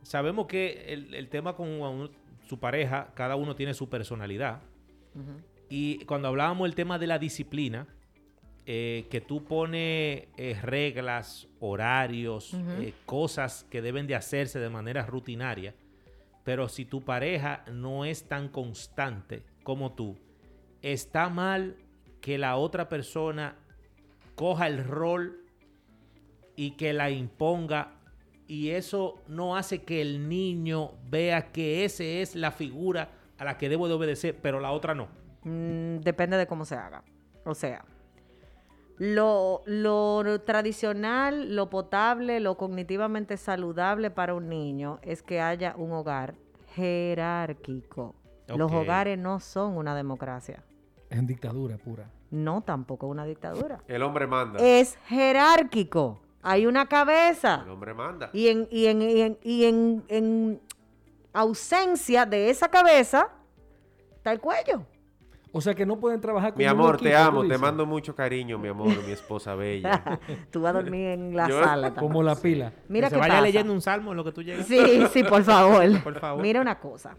sabemos que el, el tema con un- su pareja, cada uno tiene su personalidad. Y cuando hablábamos del tema de la disciplina, eh, que tú pones eh, reglas, horarios, eh, cosas que deben de hacerse de manera rutinaria, pero si tu pareja no es tan constante como tú, está mal que la otra persona coja el rol y que la imponga y eso no hace que el niño vea que esa es la figura a la que debo de obedecer, pero la otra no. Mm, depende de cómo se haga. O sea, lo, lo tradicional, lo potable, lo cognitivamente saludable para un niño es que haya un hogar jerárquico. Los hogares no son una democracia. Es en dictadura pura. No tampoco una dictadura. El hombre manda. Es jerárquico. Hay una cabeza. El hombre manda. Y en, y en, y en, y en- en ausencia de esa cabeza está el cuello. O sea que no pueden trabajar con Mi amor, te equipo, amo, te mando mucho cariño, mi amor, mi esposa bella. Tú vas a dormir en la Yo- sala. también. Como la pila. Mira que se qué vaya pasa. leyendo un salmo en lo que tú llegas. Sí, sí, por favor. Por favor. Mira una cosa.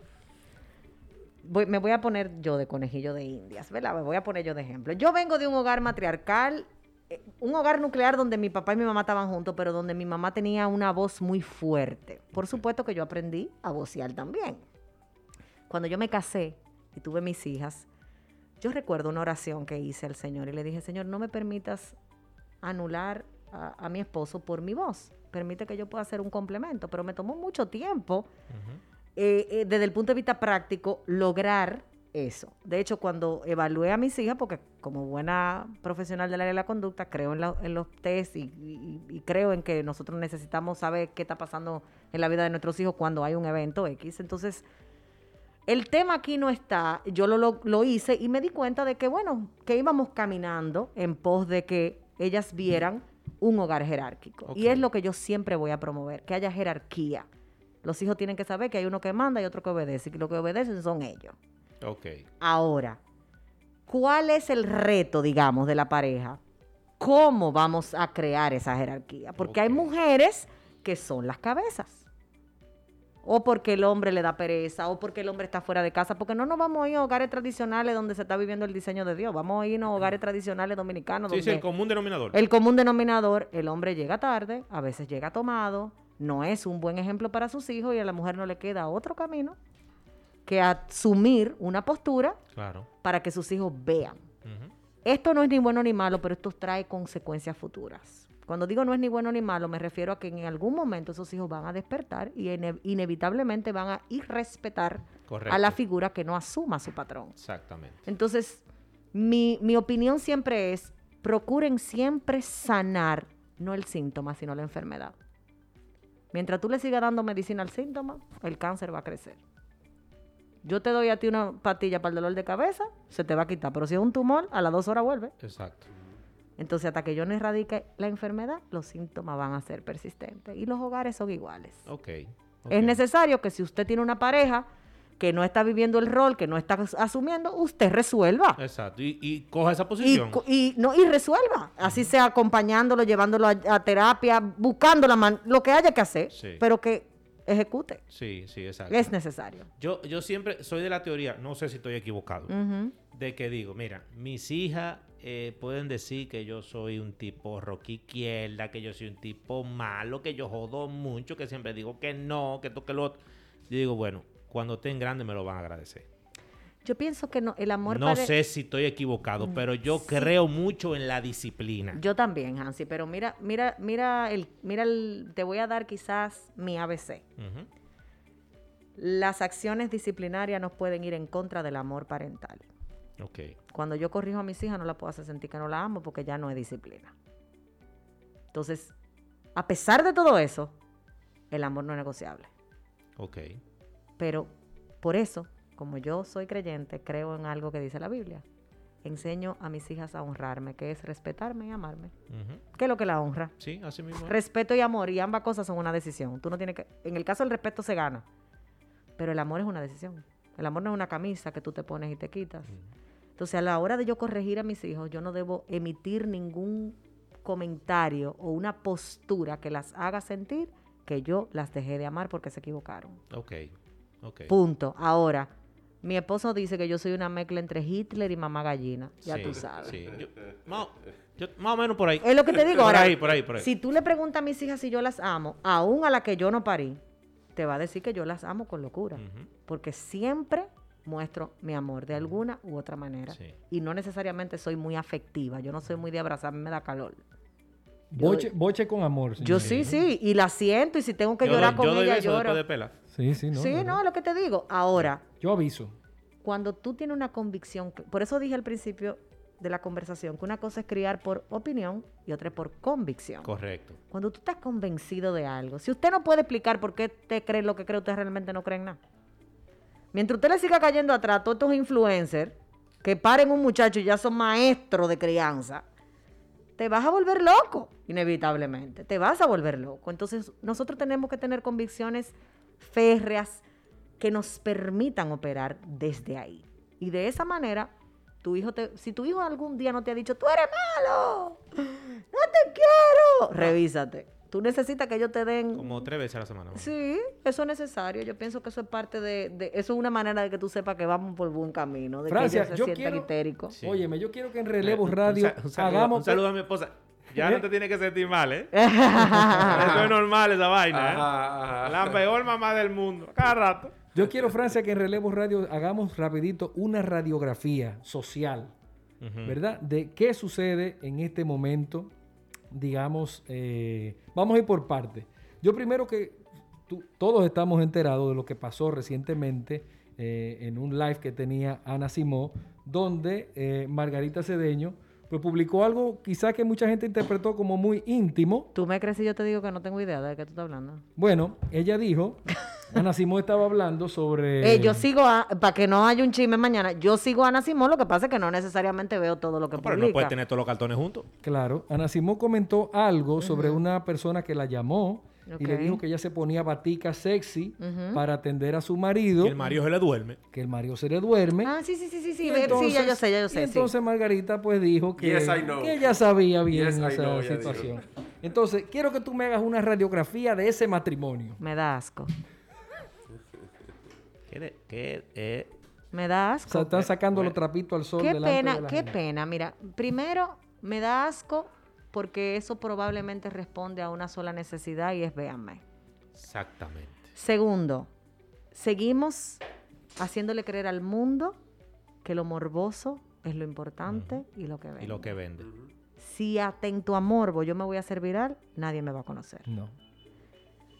Voy- me voy a poner yo de conejillo de indias, ¿verdad? Me voy a poner yo de ejemplo. Yo vengo de un hogar matriarcal, eh, un hogar nuclear donde mi papá y mi mamá estaban juntos, pero donde mi mamá tenía una voz muy fuerte. Por supuesto que yo aprendí a vocear también. Cuando yo me casé y tuve mis hijas, yo recuerdo una oración que hice al Señor y le dije, Señor, no me permitas anular a, a mi esposo por mi voz. Permite que yo pueda hacer un complemento, pero me tomó mucho tiempo eh, eh, desde el punto de vista práctico, lograr eso. De hecho, cuando evalué a mis hijas, porque como buena profesional del área de la conducta, creo en, la- en los test y, y- y creo en que nosotros necesitamos saber qué está pasando en la vida de nuestros hijos cuando hay un evento X. Entonces, el tema aquí no está, yo lo, lo- lo hice y me di cuenta de que, bueno, que íbamos caminando en pos de que ellas vieran un hogar jerárquico. Y es lo que yo siempre voy a promover, que haya jerarquía. Los hijos tienen que saber que hay uno que manda y otro que obedece, y lo que obedecen son ellos. Ok. Ahora, ¿cuál es el reto, digamos, de la pareja? ¿Cómo vamos a crear esa jerarquía? Porque hay mujeres que son las cabezas. O porque el hombre le da pereza, o porque el hombre está fuera de casa, porque no nos vamos a ir a hogares tradicionales donde se está viviendo el diseño de Dios, vamos a irnos a hogares tradicionales dominicanos. Sí, sí, el donde común denominador. el común denominador, el hombre llega tarde, a veces llega tomado, no es un buen ejemplo para sus hijos y a la mujer no le queda otro camino que asumir una postura Claro. para que sus hijos vean. Esto no es ni bueno ni malo, pero esto trae consecuencias futuras. Cuando digo no es ni bueno ni malo, me refiero a que en algún momento esos hijos van a despertar y ine- inevitablemente van a irrespetar Correcto. a la figura que no asuma su patrón. Exactamente. Entonces, mi, mi opinión siempre es, procuren siempre sanar, no el síntoma, sino la enfermedad. Mientras tú le sigas dando medicina al síntoma, el cáncer va a crecer. Yo te doy a ti una pastilla para el dolor de cabeza, se te va a quitar, pero si es un tumor, a las dos horas vuelve. Exacto. Entonces, hasta que yo no erradique la enfermedad, los síntomas van a ser persistentes. Y los hogares son iguales. Ok. ok. Es necesario que si usted tiene una pareja que no está viviendo el rol, que no está as- asumiendo, usted resuelva. Exacto. Y, y coja esa posición. y, no, y resuelva. Así sea acompañándolo, llevándolo a, a terapia, buscando la man- lo que haya que hacer, Sí. pero que ejecute. Sí, sí, exacto. Es necesario. Yo, yo siempre soy de la teoría, no sé si estoy equivocado, de que digo, mira, mis hijas eh, pueden decir que yo soy un tipo rock izquierda, que yo soy un tipo malo, que yo jodo mucho, que siempre digo que no, que esto, que lo otro. Yo digo, bueno, cuando estén grandes me lo van a agradecer. Yo pienso que no, el amor No pare- sé si estoy equivocado, pero yo creo mucho en la disciplina. Yo también, Hansi, pero mira, mira, mira el, mira el, te voy a dar quizás mi ABC. Las acciones disciplinarias no pueden ir en contra del amor parental. Cuando yo corrijo a mis hijas no la puedo hacer sentir que no la amo porque ya no es disciplina. Entonces, a pesar de todo eso, el amor no es negociable. Ok. Pero por eso, como yo soy creyente, creo en algo que dice la Biblia. Enseño a mis hijas a honrarme, que es respetarme y amarme. ¿Qué es lo que la honra? Sí, así mismo. es. Respeto y amor, y ambas cosas son una decisión. Tú no tienes que. En el caso del respeto se gana, pero el amor es una decisión. El amor no es una camisa que tú te pones y te quitas. Entonces, a la hora de yo corregir a mis hijos, yo no debo emitir ningún comentario o una postura que las haga sentir que yo las dejé de amar porque se equivocaron. Ok. Ok. Punto. Ahora, mi esposo dice que yo soy una mezcla entre Hitler y mamá gallina. Ya Sí, tú sabes. sí. Yo- más, yo- más o menos por ahí. Es lo que te digo Por ahora. ahí, por ahí, por ahí. Si tú le preguntas a mis hijas si yo las amo, aún a la que yo no parí, te va a decir que yo las amo con locura. Porque siempre muestro mi amor de alguna u otra manera. Sí. Y no necesariamente soy muy afectiva. Yo no soy muy de abrazarme, me da calor. Boche, boche con amor. Yo sí, sí. Y la siento. Y si tengo que Yo llorar doy- yo con doy ella, beso lloro. después de pela. Sí, sí, no. sí, no, no, lo que te digo. Ahora, Yo aviso. cuando tú tienes una convicción, por eso dije al principio de la conversación que una cosa es criar por opinión y otra es por convicción. Correcto. Cuando tú estás convencido de algo, si usted no puede explicar por qué te cree lo que cree, usted realmente no cree en nada. Mientras usted le siga cayendo atrás a todos estos influencers que paren un muchacho y ya son maestros de crianza, te vas a volver loco, inevitablemente. Te vas a volver loco. Entonces, nosotros tenemos que tener convicciones férreas que nos permitan operar desde ahí. Y de esa manera, tu hijo te, si tu hijo algún día no te ha dicho, tú eres malo, no te quiero, revísate. Tú necesitas que ellos te den... Como tres veces a la semana. ¿no? Sí, eso es necesario. Yo pienso que eso es parte de, de- eso es una manera de que tú sepas que vamos por buen camino, de Francia, que ellos se sientan quiero- histéricos. Sí. Óyeme, yo quiero que en Eh, Relevo Radio un, un hagamos... un saludo a mi esposa. Ya ¿Eh? no te tienes que sentir mal, ¿eh? Eso es normal esa vaina, ¿eh? Ajá, ajá. La peor mamá del mundo. Cada rato. Yo quiero, Francia, que en Relevo Radio hagamos rapidito una radiografía social. ¿verdad? De qué sucede en este momento, digamos, eh, vamos a ir por partes. Yo primero que tú- todos estamos enterados de lo que pasó recientemente eh, en un live que tenía Ana Simó, donde eh, Margarita Cedeño pues, publicó algo quizás que mucha gente interpretó como muy íntimo, ¿Tú me crees si yo te digo que no tengo idea de qué tú estás hablando? Bueno, ella dijo, Ana Simón estaba hablando sobre... Eh, yo sigo, para que no haya un chisme mañana, yo sigo a Ana Simón, lo que pasa es que no necesariamente veo todo lo que No, pero publica. no puedes tener todos los cartones juntos. Claro, Ana Simón comentó algo sobre una persona que la llamó y le dijo que ella se ponía batica sexy para atender a su marido, Y el marido se le duerme. que el marido se le duerme. Ah, sí, sí, sí, sí, sí, sí, ya yo entonces- sé, ya yo y sé, sí. entonces Margarita pues dijo que, Yes, I know. que ella sabía bien Yes, I esa know, situación. Entonces, quiero que tú me hagas una radiografía de ese matrimonio. Me da asco, ¿Qué? de- qué, eh? me da O asco. sea, están sacando los trapitos al sol Qué delante pena, de la qué gente. pena. Mira, primero me da asco porque eso probablemente responde a una sola necesidad y es véanme. Exactamente. Segundo, seguimos haciéndole creer al mundo que lo morboso es lo importante y lo que Y vende. lo que vende. Si atento a morbo yo me voy a hacer viral, nadie me va a conocer. No.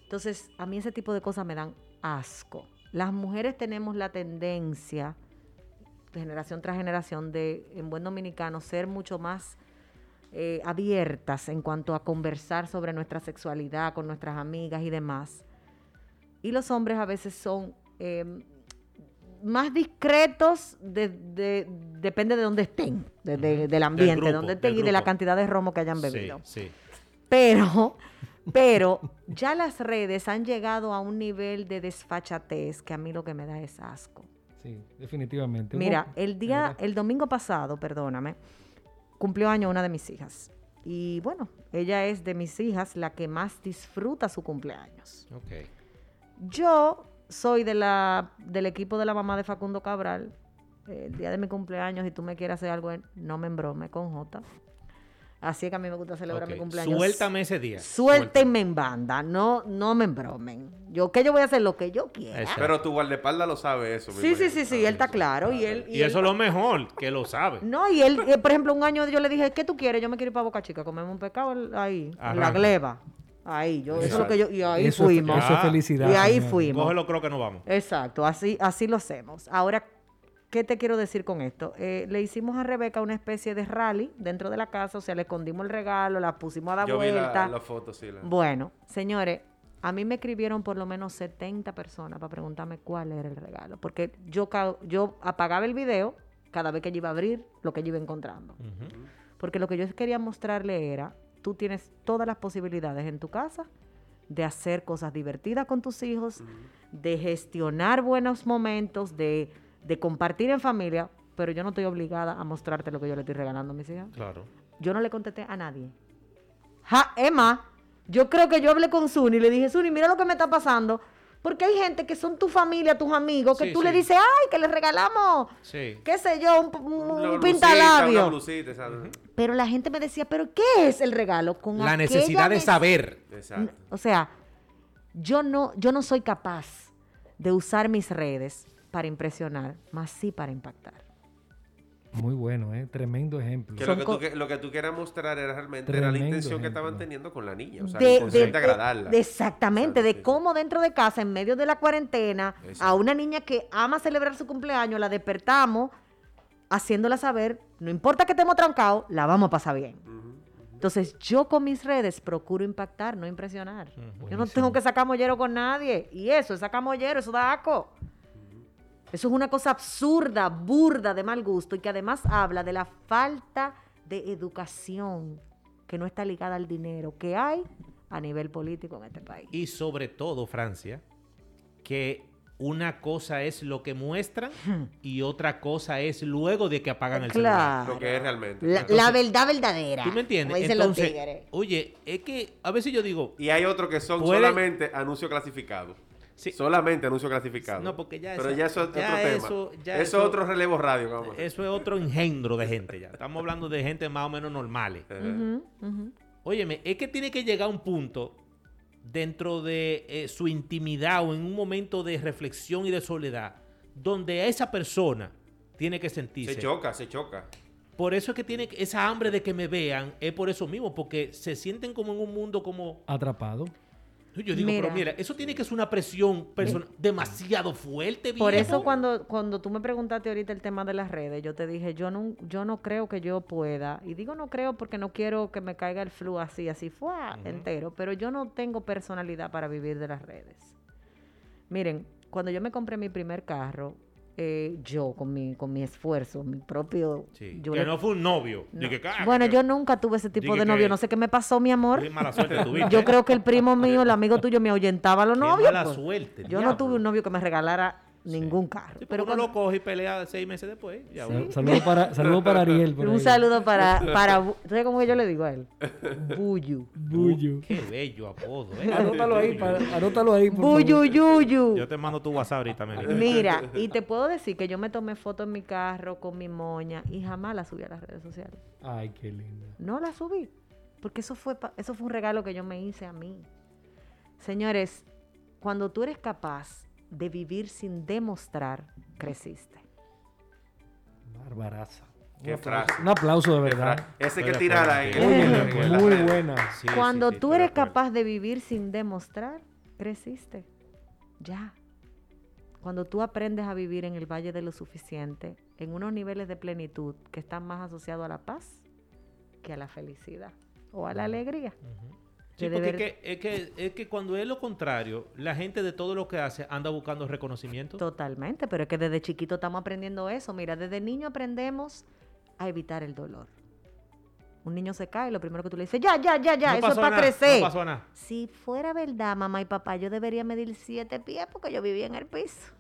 Entonces, a mí ese tipo de cosas me dan asco. Las mujeres tenemos la tendencia, de generación tras generación, de, en buen dominicano, ser mucho más eh, abiertas en cuanto a conversar sobre nuestra sexualidad con nuestras amigas y demás. Y los hombres a veces son eh, más discretos, de- de- depende de dónde estén, de- de- del ambiente, grupo, donde estén y de la cantidad de romo que hayan Sí, bebido. sí. Pero Pero ya las redes han llegado a un nivel de desfachatez que a mí lo que me da es asco. Sí, definitivamente. Mira, el día, el domingo pasado, perdóname, cumplió año una de mis hijas. Y bueno, ella es de mis hijas la que más disfruta su cumpleaños. Ok. Yo soy de la, del equipo de la mamá de Facundo Cabral. El día de mi cumpleaños, si tú me quieres hacer algo, no me embrome con J. Así es que a mí me gusta celebrar mi cumpleaños. Suéltame ese día. Suéltenme en banda, no, no me embromen. Yo que yo voy a hacer lo que yo quiera. Exacto. Pero tu guardaespaldas lo sabe eso. Sí, sí, sí, sí, él está claro. Y él, Y, él- eso es lo mejor, que lo sabe. No, y él, eh, por ejemplo, un año yo le dije, ¿qué tú quieres? Yo me quiero ir para Boca Chica, comemos un pescado ahí, en la gleba. Ahí, yo, eso es lo que yo, y ahí Eso fuimos. eso es felicidad. y ahí señor. fuimos. Cógelo, creo que no vamos. Exacto, así, así lo hacemos. Ahora, ¿qué te quiero decir con esto? Eh, le hicimos a Rebeca una especie de rally dentro de la casa, o sea, le escondimos el regalo, la pusimos a dar Yo vi la, vuelta. la foto, sí. la- Bueno, señores, a mí me escribieron por lo menos 70 personas para preguntarme cuál era el regalo, porque yo, yo apagaba el video cada vez que yo iba a abrir lo que yo iba encontrando. Porque lo que yo quería mostrarle era, tú tienes todas las posibilidades en tu casa de hacer cosas divertidas con tus hijos, de gestionar buenos momentos, de, de compartir en familia, pero yo no estoy obligada a mostrarte lo que yo le estoy regalando a mis hijas. Claro. Yo no le contesté a nadie. Ja, Emma, yo creo que yo hablé con Suni y le dije, Suni, mira lo que me está pasando. Porque hay gente que son tu familia, tus amigos, que Sí, tú sí. le dices, ay, que le regalamos, Sí. qué sé yo, un, un- Una un blusita, Una pintalabio. Pero la gente me decía, ¿pero qué es el regalo? Con La necesidad de saber. Exacto. O sea, yo no, yo no soy capaz de usar mis redes para impresionar, más sí para impactar. Muy bueno, ¿eh? Tremendo ejemplo. Que lo, que tú, que- lo que tú quieras mostrar era realmente era la intención que estaban teniendo con la niña. O sea, de, de- de- agradarla. de exactamente, de cómo dentro de casa, en medio de la cuarentena, a una niña que ama celebrar su cumpleaños, la despertamos haciéndola saber, no importa que estemos trancados, la vamos a pasar bien. Entonces, yo con mis redes procuro impactar, no impresionar. Yo no tengo que sacar mollero con nadie. Y eso, es sacar mollero, eso da asco. Eso es una cosa absurda, burda, de mal gusto y que además habla de la falta de educación que no está ligada al dinero que hay a nivel político en este país. Y sobre todo, Francia, que una cosa es lo que muestran y otra cosa es luego de que apagan el celular. Claro. Lo que es realmente. La, verdad verdadera. ¿Tú me entiendes? Como dicen los Entonces, tigres. oye, es que a veces yo digo, Y hay otros que son Puede- solamente anuncios clasificados. Sí. Solamente anuncios clasificados. No, porque ya Pero esa- ya eso es ya otro tema. eso- ya eso eso- es otro relevo radio, vamos. eso es otro engendro de gente ya. Estamos hablando de gente más o menos normales. Eh, ujú. Óyeme, es que tiene que llegar un punto dentro de eh, su intimidad o en un momento de reflexión y de soledad donde esa persona tiene que sentirse. Se choca, se choca. Por eso es que tiene que- esa hambre de que me vean, es por eso mismo, porque se sienten como en un mundo como... Atrapado. Yo digo, Mira. pero mira, eso tiene que ser una presión personal demasiado fuerte, Por viejo. eso cuando, cuando tú me preguntaste ahorita el tema de las redes, yo te dije, yo no, yo no creo que yo pueda, y digo no creo porque no quiero que me caiga el flu así, así fue entero, pero yo no tengo personalidad para vivir de las redes. Miren, cuando yo me compré mi primer carro, eh, yo con mi, con mi esfuerzo, mi propio... Sí, yo que le- no fue un novio. no. Dije, "Ah, bueno, yo nunca tuve ese tipo Dije de novio, que- no sé qué me pasó, mi amor. qué mala suerte tuviste. Yo ¿eh? creo que el primo mío, el amigo tuyo, me ahuyentaba a los Qué novios. mala pues. suerte, Yo no tuve un novio que me regalara ningún carro. Sí, pero pero uno cuando- lo coge y pelea seis meses después. ya uno- Saludos para, saludo para Ariel. por un ahí. saludo para, para ¿sabes cómo que yo le digo a él? Buyu. Buyu. Qué bello apodo, ¿eh? Anótalo ahí, Buyu. para- anótalo ahí. por favor. Buyu, yuyu. Yo te mando tu WhatsApp ahorita, Meli. Mira, y te puedo decir que yo me tomé fotos en mi carro con mi moña y jamás la subí a las redes sociales. Ay, qué linda. No la subí, porque eso fue, eso fue un regalo que yo me hice a mí. Señores, cuando tú eres capaz de vivir sin demostrar, creciste. Barbaraza. Qué un, aplauso, frase. un aplauso de verdad. Ese que tirar ahí. muy buena. Sí, Cuando sí, sí, tú de eres capaz de vivir sin demostrar, creciste. Ya. Cuando tú aprendes a vivir en el valle de lo suficiente, en unos niveles de plenitud que están más asociados a la paz que a la felicidad o a la alegría. De Sí, porque deber- es, que, es, que, es que cuando es lo contrario, la gente de todo lo que hace anda buscando reconocimiento. Totalmente, pero es que desde chiquito estamos aprendiendo eso. Mira, desde niño aprendemos a evitar el dolor. Un niño se cae, lo primero que tú le dices, ya, ya, ya, ya, No eso es para nada, crecer. No pasó nada. Si fuera verdad, mamá y papá, yo debería medir siete pies porque yo vivía en el piso.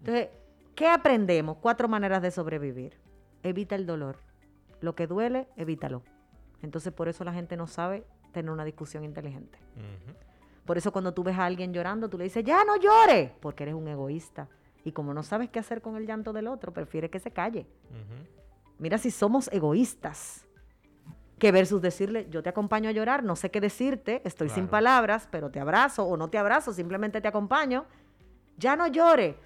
Entonces, ¿qué aprendemos? Cuatro maneras de sobrevivir. Evita el dolor. Lo que duele, evítalo. Entonces, por eso la gente no sabe tener una discusión inteligente. Por eso cuando tú ves a alguien llorando, tú le dices, ya no llores, porque eres un egoísta. Y como no sabes qué hacer con el llanto del otro, prefiere que se calle. Mira si somos egoístas. Que versus decirle, yo te acompaño a llorar, no sé qué decirte, estoy sin palabras, pero te abrazo o no te abrazo, simplemente te acompaño. Ya no llore.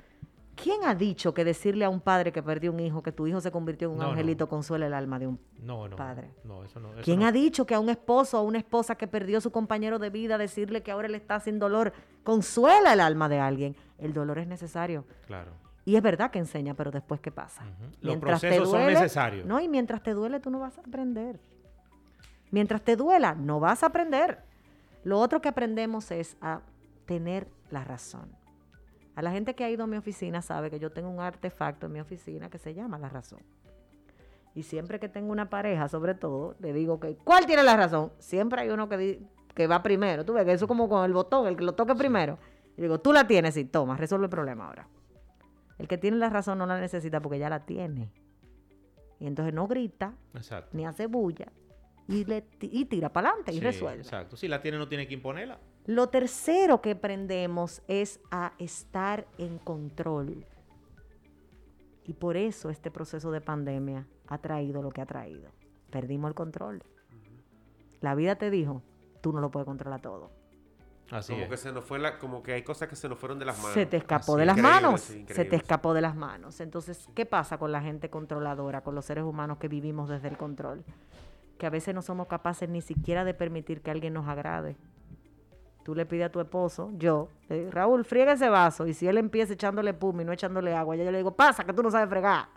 ¿Quién ha dicho que decirle a un padre que perdió un hijo, que tu hijo se convirtió en un No, no. angelito, consuela el alma de un... No, no. Padre. No, eso no. eso ¿Quién ha dicho que a un esposo o a una esposa que perdió su compañero de vida, decirle que ahora él está sin dolor, consuela el alma de alguien? El dolor es necesario. Claro. Y es verdad que enseña, pero después, ¿qué pasa? Los procesos son necesarios. No, y mientras te duele, tú no vas a aprender. Mientras te duela, no vas a aprender. Lo otro que aprendemos es a tener la razón. A la gente que ha ido a mi oficina sabe que yo tengo un artefacto en mi oficina que se llama la razón. Y siempre que tengo una pareja, sobre todo, le digo que, ¿cuál tiene la razón? Siempre hay uno que, di- que va primero. Tú ves que eso es como con el botón, el que lo toque primero. Y digo, tú la tienes, sí, toma, resuelve el problema ahora. El que tiene la razón no la necesita porque ya la tiene. Y entonces no grita, Exacto. ni hace bulla, y, le ti- y tira para adelante y resuelve. Exacto. Si la tiene, no tiene que imponerla. Lo tercero que aprendemos es a estar en control. Y por eso este proceso de pandemia ha traído lo que ha traído. Perdimos el control. La vida te dijo, tú no lo puedes controlar todo. Así como es. que se nos fue la, como que hay cosas que se nos fueron de las manos. Se te escapó Así de las manos. se te escapó de las manos. Entonces, ¿qué pasa con la gente controladora, con los seres humanos que vivimos desde el control? Que a veces no somos capaces ni siquiera de permitir que alguien nos agrade. Tú le pides a tu esposo, yo, le digo, Raúl, friega ese vaso. Y si él empieza echándole pum y no echándole agua, yo le digo, pasa, que tú no sabes fregar.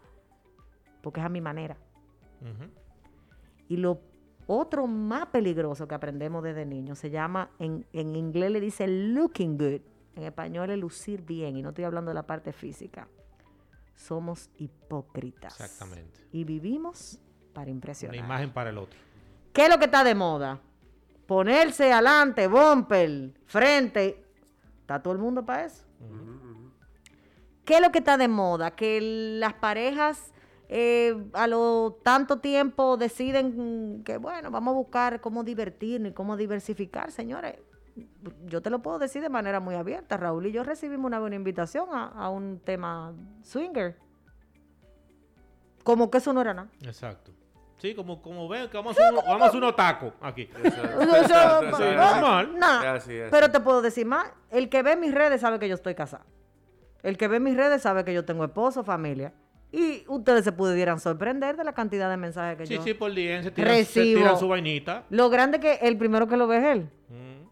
Porque es a mi manera. Y lo otro más peligroso que aprendemos desde niños se llama, en, en inglés le dice looking good, en español es lucir bien, y no estoy hablando de la parte física. Somos hipócritas. Exactamente. Y vivimos para Una impresionar. imagen para el otro. ¿Qué es lo que está de moda? Ponerse adelante, bumper, frente. ¿Está todo el mundo para eso? ¿Qué es lo que está de moda? Que las parejas eh, a lo tanto tiempo deciden que, bueno, vamos a buscar cómo divertirnos y cómo diversificar, señores. Yo te lo puedo decir de manera muy abierta. Raúl y yo recibimos una buena invitación a, a un tema swinger. Como que eso no era nada. Exacto. Sí, como, como ven, que vamos a hacer uno- vamos hacer unos tacos aquí. Sí, normal. nah. Pero te puedo decir más. El que ve mis redes sabe que yo estoy casada. El que ve mis redes sabe que yo tengo esposo, familia. Y ustedes se pudieran sorprender de la cantidad de mensajes que Sí, yo... sí, por día se tiran, se Recibo. tiran su vainita. Lo grande que el primero que lo ve es él. Mm.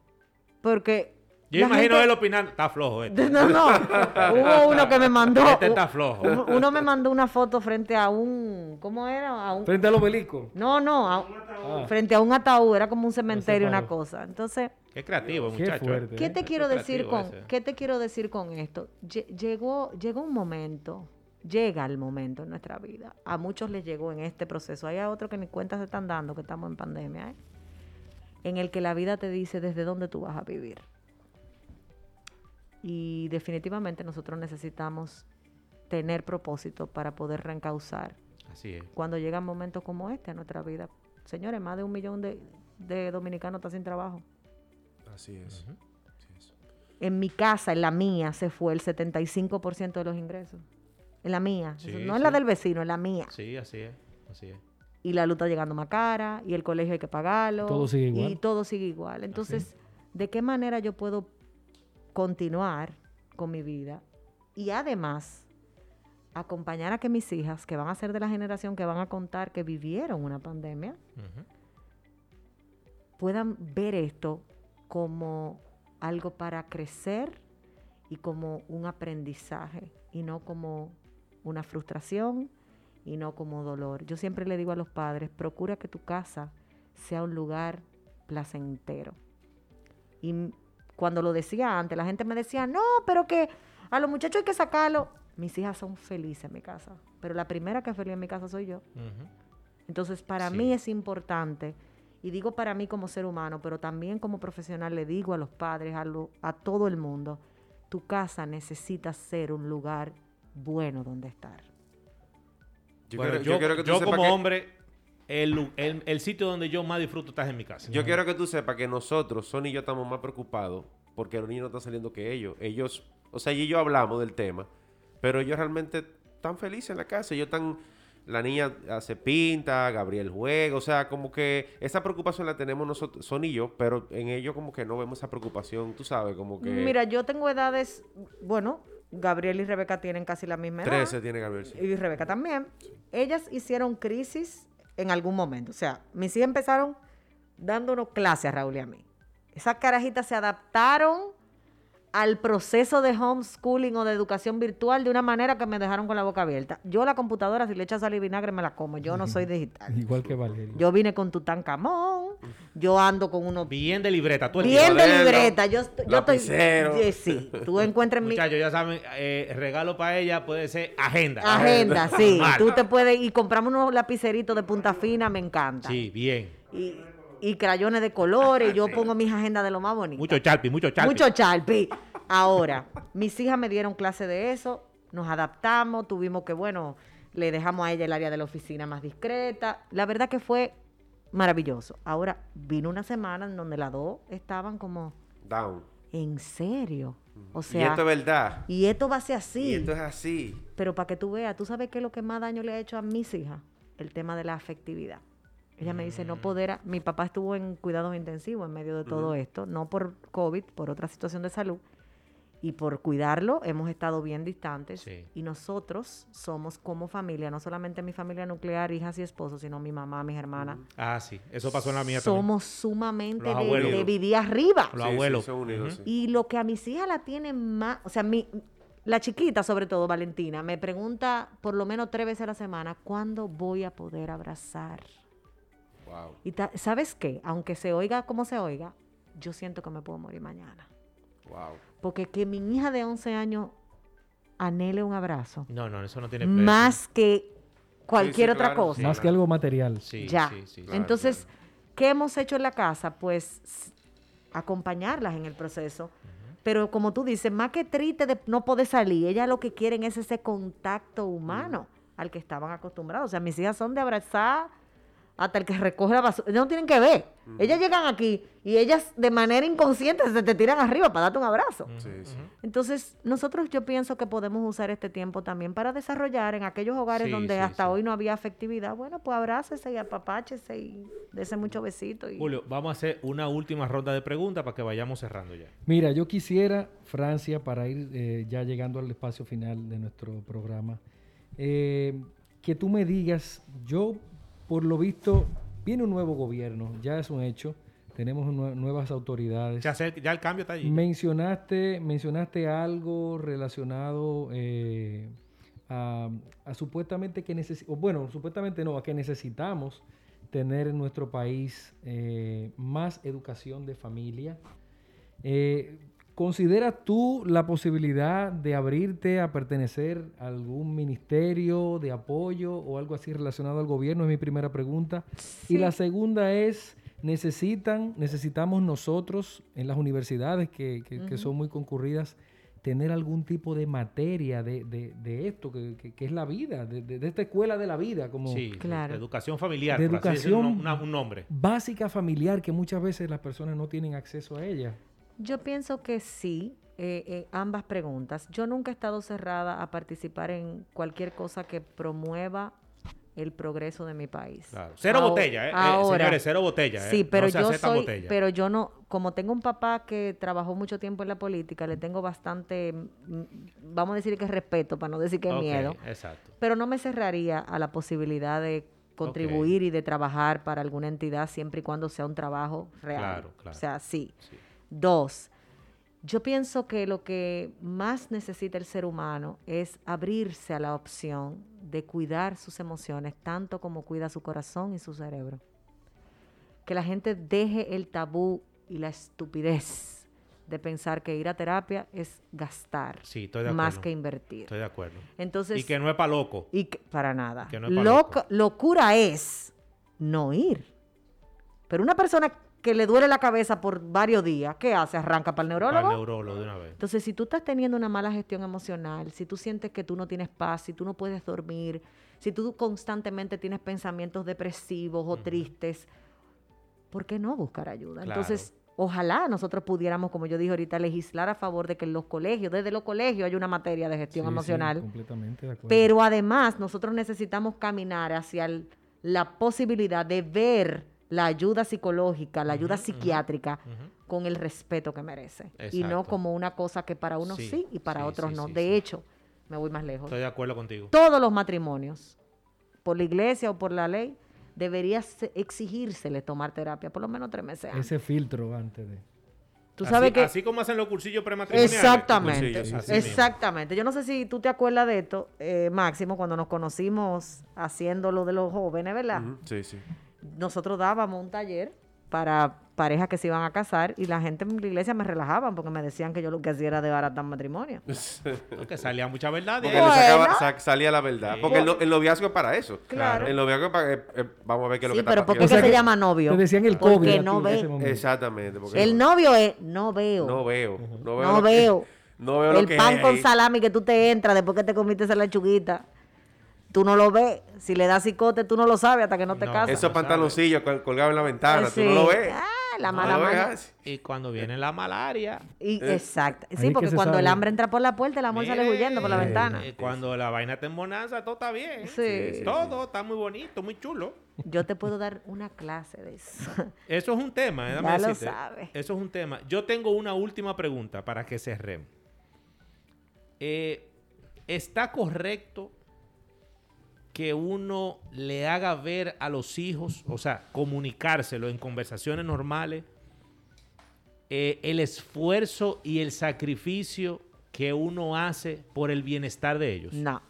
Porque... Yo la imagino gente- él opinando, está flojo este. No, no. Hubo uno que me mandó... Este está flojo. uno- Uno me mandó una foto frente a un... ¿Cómo era? A un, Frente al obelisco. no, no. a- Ah. frente a un ataúd. Era como un cementerio, una cosa. Entonces... Qué creativo, Qué muchacho. fuerte. ¿Qué ¿eh? te Qué quiero decir con ese. qué te quiero decir con esto? Lle- Llegó llegó un momento, llega el momento en nuestra vida. A muchos les llegó en este proceso. Hay a otros que ni cuentas se están dando que estamos en pandemia, ¿eh? En el que la vida te dice desde dónde tú vas a vivir. Y definitivamente nosotros necesitamos tener propósito para poder reencauzar Así es. cuando llegan momentos como este a nuestra vida. Señores, más de un millón de, de dominicanos están sin trabajo. Así es. Ujú. así es. En mi casa, en la mía, se fue el 75% de los ingresos. En la mía. Sí, no en la sí. del vecino, en la mía. Sí, así es. Así es. Y la luz está llegando más cara, y el colegio hay que pagarlo. Todo sigue igual. Y todo sigue igual. Entonces, ¿de qué manera yo puedo continuar con mi vida? Y además, acompañar a que mis hijas, que van a ser de la generación que van a contar que vivieron una pandemia, puedan ver esto como algo para crecer y como un aprendizaje y no como una frustración y no como dolor. Yo siempre le digo a los padres, procura que tu casa sea un lugar placentero. Y cuando lo decía antes, la gente me decía, no, pero que a los muchachos hay que sacarlo. Mis hijas son felices en mi casa, pero la primera que es feliz en mi casa soy yo. Entonces, para Sí. mí es importante, y digo para mí como ser humano, pero también como profesional le digo a los padres, a, lo- a todo el mundo, tu casa necesita ser un lugar bueno donde estar. Yo, Bueno, quiero, yo, yo quiero que tú yo sepas como que- hombre, el, el- el sitio donde yo más disfruto estás en mi casa. Yo quiero que tú sepas que nosotros, Sony y yo, estamos más preocupados porque los niños no están saliendo que ellos. Ellos, o sea, y yo hablamos del tema, pero ellos realmente están felices en la casa. Ellos están, la niña hace pinta, Gabriel juega, o sea, como que esa preocupación la tenemos nosotros, Sony y yo, pero en ellos como que no vemos esa preocupación, tú sabes, como que... Mira, yo tengo edades, bueno, Gabriel y Rebeca tienen casi la misma edad. 13 tiene Gabriel. sí. y Rebeca también, ellas hicieron crisis en algún momento. O sea, mis hijas empezaron dándonos clases a Raúl y a mí. Esas carajitas se adaptaron al proceso de homeschooling o de educación virtual de una manera que me dejaron con la boca abierta. Yo la computadora, si le echas sal y vinagre, me la como. Yo no soy digital. Igual que Valeria. Yo vine con Tutankamón, yo ando con unos... Bien de libreta. Tú Bien de libreta. Yo, yo estoy... Sí, sí. Tú encuentras en mi... Muchachos, ya saben, eh, regalo para ella puede ser agenda. Agenda, sí. Normal. Tú te puedes... Y compramos unos lapiceritos de punta fina, me encanta. Sí, bien. y, y crayones de colores. Yo pongo mis agendas de lo más bonito. Mucho charpi, mucho charpi. Mucho charpi. Ahora, mis hijas me dieron clase de eso, nos adaptamos, tuvimos que, bueno, le dejamos a ella el área de la oficina más discreta. La verdad que fue maravilloso. Ahora, vino una semana en donde las dos estaban como, Down. ¿en serio? O y sea, esto es verdad. y esto va a ser así. Y esto es así. Pero para que tú veas, ¿tú sabes qué es lo que más daño le ha hecho a mis hijas? El tema de la afectividad. Ella me dice, no poder... a- Mi papá estuvo en cuidados intensivos en medio de todo esto, no por COVID, por otra situación de salud. Y por cuidarlo hemos estado bien distantes. Sí. Y nosotros somos como familia, no solamente mi familia nuclear, hijas y esposos, sino mi mamá, mis hermanas. Ah, sí. Eso pasó en la mía también. Somos sumamente Los de, abuelos. de vivir arriba. Los Sí, sí, abuelos. son unidos, Ujú. sí. Y lo que a mis hijas la tienen más, o sea, mi, la chiquita sobre todo, Valentina, me pregunta por lo menos tres veces a la semana, ¿cuándo voy a poder abrazar? Wow. Y ta- ¿sabes qué? Aunque se oiga como se oiga, yo siento que me puedo morir mañana. Wow. Porque que mi hija de 11 años anhele un abrazo, No, no, eso no tiene precio. más que cualquier sí, otra claro. cosa. Sí. Más que algo material. Sí, ya. sí, sí. Claro, Entonces, claro. ¿qué hemos hecho en la casa? Pues acompañarlas en el proceso. Pero como tú dices, más que triste de no poder salir, ellas lo que quieren es ese contacto humano al que estaban acostumbrados. O sea, mis hijas son de abrazar hasta el que recoge la basura. Ellas no tienen que ver. Ellas llegan aquí y ellas de manera inconsciente se te tiran arriba para darte un abrazo. Sí. ujú. Entonces, nosotros yo pienso que podemos usar este tiempo también para desarrollar en aquellos hogares Sí, donde sí, hasta sí. hoy no había afectividad. Bueno, pues abrácese y apapáchese y dese mucho besito. Y... Julio, vamos a hacer una última ronda de preguntas para que vayamos cerrando ya. Mira, yo quisiera, Francia, para ir eh, ya llegando al espacio final de nuestro programa, eh, que tú me digas, yo por lo visto, viene un nuevo gobierno, ya es un hecho, tenemos nue- nuevas autoridades. Ya, ya el cambio está allí. Mencionaste, mencionaste algo relacionado eh, a, a supuestamente que necesitamos, bueno, supuestamente no, a que necesitamos tener en nuestro país eh, más educación de familia. Eh, ¿Consideras tú la posibilidad de abrirte a pertenecer a algún ministerio de apoyo o algo así relacionado al gobierno? Es mi primera pregunta. Y la segunda es, ¿necesitan, necesitamos nosotros en las universidades que, que- que son muy concurridas tener algún tipo de materia de, de- de esto, que, que- que es la vida, de, de- de esta escuela de la vida, como Sí, Claro. de educación familiar. De así educación- una- un nombre. básica familiar que muchas veces las personas no tienen acceso a ella? Yo pienso que sí, eh, eh, ambas preguntas. Yo nunca he estado cerrada a participar en cualquier cosa que promueva el progreso de mi país. Claro. Cero Ahora- botella, ¿eh? Eh, ahora- señores, cero botella. ¿eh? Sí, pero no yo soy, botella. pero yo no, como tengo un papá que trabajó mucho tiempo en la política, le tengo bastante, mm, vamos a decir que respeto, para no decir que miedo, Exacto. pero no me cerraría a la posibilidad de contribuir y de trabajar para alguna entidad siempre y cuando sea un trabajo real. Claro, claro. O sea, sí. Sí. Dos, yo pienso que lo que más necesita el ser humano es abrirse a la opción de cuidar sus emociones tanto como cuida su corazón y su cerebro. Que la gente deje el tabú y la estupidez de pensar que ir a terapia es gastar Sí, estoy de más que invertir. Estoy de acuerdo. Entonces, y que no es para loco. y que- para nada. Que no es pa' Loca- loco. locura es no ir. Pero una persona que le duele la cabeza por varios días, ¿qué hace? Arranca para el Para neurólogo. el neurólogo de una vez. Entonces, si tú estás teniendo una mala gestión emocional, si tú sientes que tú no tienes paz, si tú no puedes dormir, si tú constantemente tienes pensamientos depresivos o tristes, ¿por qué no buscar ayuda? Claro. Entonces, ojalá nosotros pudiéramos, como yo dije ahorita, legislar a favor de que en los colegios, desde los colegios, hay una materia de gestión Sí, sí, emocional. completamente de acuerdo. Pero además, nosotros necesitamos caminar hacia el- la posibilidad de ver la ayuda psicológica, la ayuda psiquiátrica, con el respeto que merece. Y no como una cosa que para unos Sí, sí, y para sí, otros sí, no. sí, de sí. hecho, me voy más lejos. Estoy de acuerdo contigo. Todos los matrimonios, por la iglesia o por la ley, debería se- exigírsele tomar terapia por lo menos tres meses antes. Ese filtro antes de... Tú Así- sabes que... Así como hacen los cursillos prematrimoniales. Exactamente, Cursillos, así mismo. exactamente. Yo no sé si tú te acuerdas de esto, eh, Máximo, cuando nos conocimos haciendo lo de los jóvenes, ¿verdad? Sí, sí. Nosotros dábamos un taller para parejas que se iban a casar y la gente en la iglesia me relajaban porque me decían que yo lo que hacía era desbaratar matrimonio. Que salía mucha verdad de Porque ahí. le sacaba- Bueno. sa- salía la verdad. Sí. Porque el, el noviazgo es para eso. Claro. El noviazgo es para... eh, eh, vamos a ver qué es lo Sí, que pero está ¿por qué O sea que se que llama novio? Te decían el Porque COVID. ti no ve. Exactamente. porque El novio es no veo. No veo. No veo. No lo que- veo. no veo lo el que pan es con salami que tú te entras después que te comiste esa lechuguita. Tú no lo ves. Si le das cicote, tú no lo sabes hasta que no te No. casas. Esos Lo pantaloncillos col- colgados en la ventana. Sí. Tú no lo ves. Ah, la No mala así. Y cuando viene la malaria. Y, Eh, exacto. Sí, que porque cuando el hambre entra por la puerta, el amor sale huyendo por la eh, ventana. eh, Cuando la vaina está en bonanza, todo está bien. Sí. sí, Todo está muy bonito, muy chulo. Yo te puedo dar una clase de eso. Eso es un tema, eh, déjame Ya lo decirte. sabe. Eso es un tema. Yo tengo una última pregunta para que cerremos. Eh, ¿Está correcto que uno le haga ver a los hijos, o sea, comunicárselo en conversaciones normales, eh, el esfuerzo y el sacrificio que uno hace por el bienestar de ellos? No.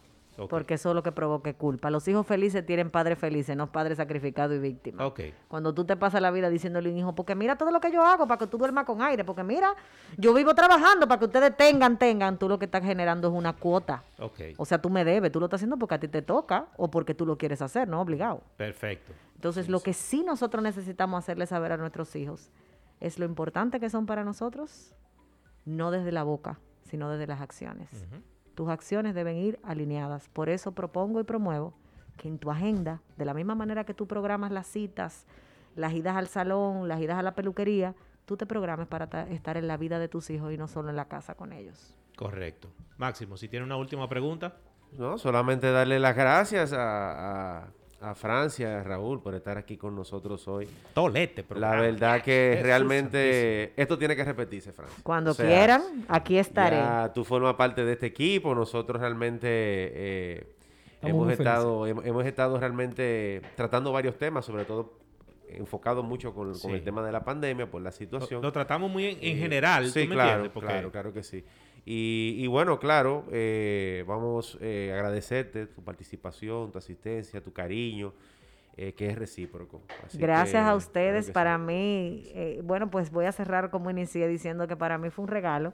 Porque eso es lo que provoque culpa. Los hijos felices tienen padres felices, no padres sacrificados y víctimas. Cuando tú te pasas la vida diciéndole a un hijo, porque mira todo lo que yo hago para que tú duermas con aire, porque mira, yo vivo trabajando para que ustedes tengan, tengan, tú lo que estás generando es una cuota. O sea, tú me debes, tú lo estás haciendo porque a ti te toca o porque tú lo quieres hacer, no obligado. Perfecto. Entonces, lo que sí nosotros necesitamos hacerle saber a nuestros hijos es lo importante que son para nosotros, no desde la boca, sino desde las acciones. Tus acciones deben ir alineadas. Por eso propongo y promuevo que en tu agenda, de la misma manera que tú programas las citas, las idas al salón, las idas a la peluquería, tú te programes para ta- estar en la vida de tus hijos y no solo en la casa con ellos. Correcto. Máximo, si tiene una última pregunta. No, solamente darle las gracias a, a- a Francia, a Raúl, por estar aquí con nosotros hoy. Tolete, La verdad que Jesús realmente esto tiene que repetirse, Francia. Cuando O sea, quieran, aquí estaré. Ya tú formas parte de este equipo. Nosotros realmente eh, hemos estado, hemos, hemos estado realmente tratando varios temas, sobre todo enfocado mucho con, el tema de la pandemia, por la situación. lo tratamos muy en, en Eh, general, Sí, ¿tú me claro, entiendes? Porque claro, claro que sí. Y, y bueno, claro, eh, vamos eh, a agradecerte tu participación, tu asistencia, tu cariño, eh, que es recíproco. Así Gracias que, a ustedes. claro para sí. mí, eh, bueno, pues voy a cerrar como inicié diciendo que para mí fue un regalo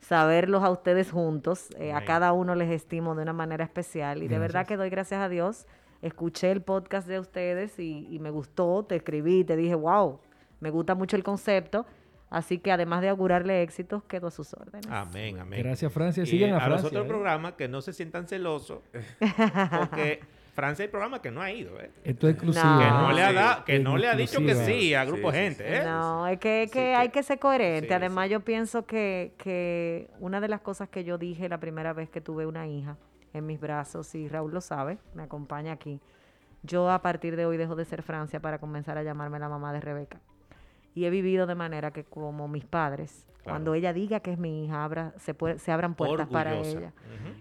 saberlos a ustedes juntos. Eh, a cada uno les estimo de una manera especial y de verdad que doy gracias a Dios. Escuché el podcast de ustedes y, y me gustó, te escribí, te dije, wow, me gusta mucho el concepto. Así que además de augurarle éxitos, quedo a sus órdenes. Amén, amén. Gracias, Francia. Y Sigan a a los Francia. otros ¿eh? programas que no se sientan celosos, porque Francia hay programas que no ha ido, ¿eh? Esto es exclusivo. No. Que no le ha, dado- que no le ha dicho que sí a grupo Sí, sí, gente, sí. ¿eh? No, es que, es que Sí, hay que- que ser coherente. sí, Además, sí. yo pienso que, que una de las cosas que yo dije la primera vez que tuve una hija en mis brazos, y Raúl lo sabe, me acompaña aquí, yo a partir de hoy dejo de ser Francia para comenzar a llamarme la mamá de Rebeca. Y he vivido de manera que como mis padres, Claro. cuando ella diga que es mi hija, abra, se, puede, se abran puertas para ella.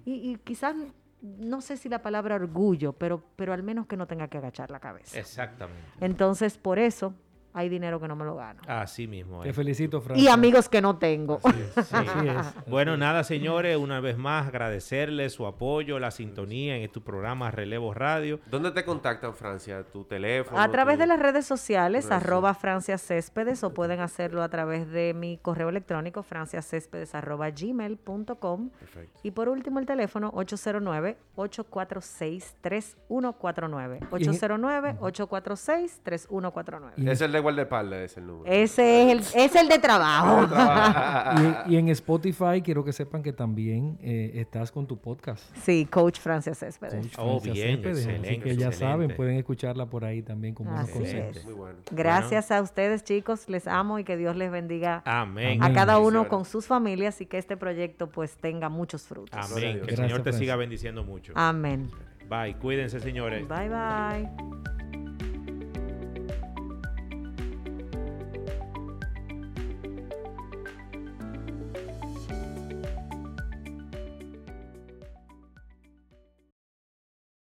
Y, y quizás, no sé si la palabra orgullo, pero, pero al menos que no tenga que agachar la cabeza. Exactamente. Entonces, por eso, hay dinero que no me lo gano. Así mismo. Te es. felicito, Francia. Y amigos que no tengo. Sí. Así es. Bueno, nada, señores, una vez más agradecerles su apoyo, la sintonía en este programa Relevo Radio. ¿Dónde te contactan, Francia? ¿Tu teléfono? A través tu- de las redes sociales, arroba Francia Céspedes, o pueden hacerlo a través de mi correo electrónico, franciacéspedes arroba gmail.com. Perfecto. Y por último, el teléfono 809-846-3149. Y en- 809-846-3149. Y- Es el de guardaespaldas, es el número. Ese es el, es el de trabajo. Y, y en Spotify quiero que sepan que también eh, estás con tu podcast. Sí, Coach Francia Céspedes. Coach Oh, Francia bien, Céspedes. Así excelente, que ya excelente. saben, pueden escucharla por ahí también con buenos Así consejos. es. Muy bueno. Gracias a ustedes, chicos. Les amo y que Dios les bendiga Amén. a cada uno con sus familias y que este proyecto pues tenga muchos frutos. Amén. Que el Gracias, Señor te Francia. siga bendiciendo mucho. Amén. Bye. Cuídense, señores. Bye bye.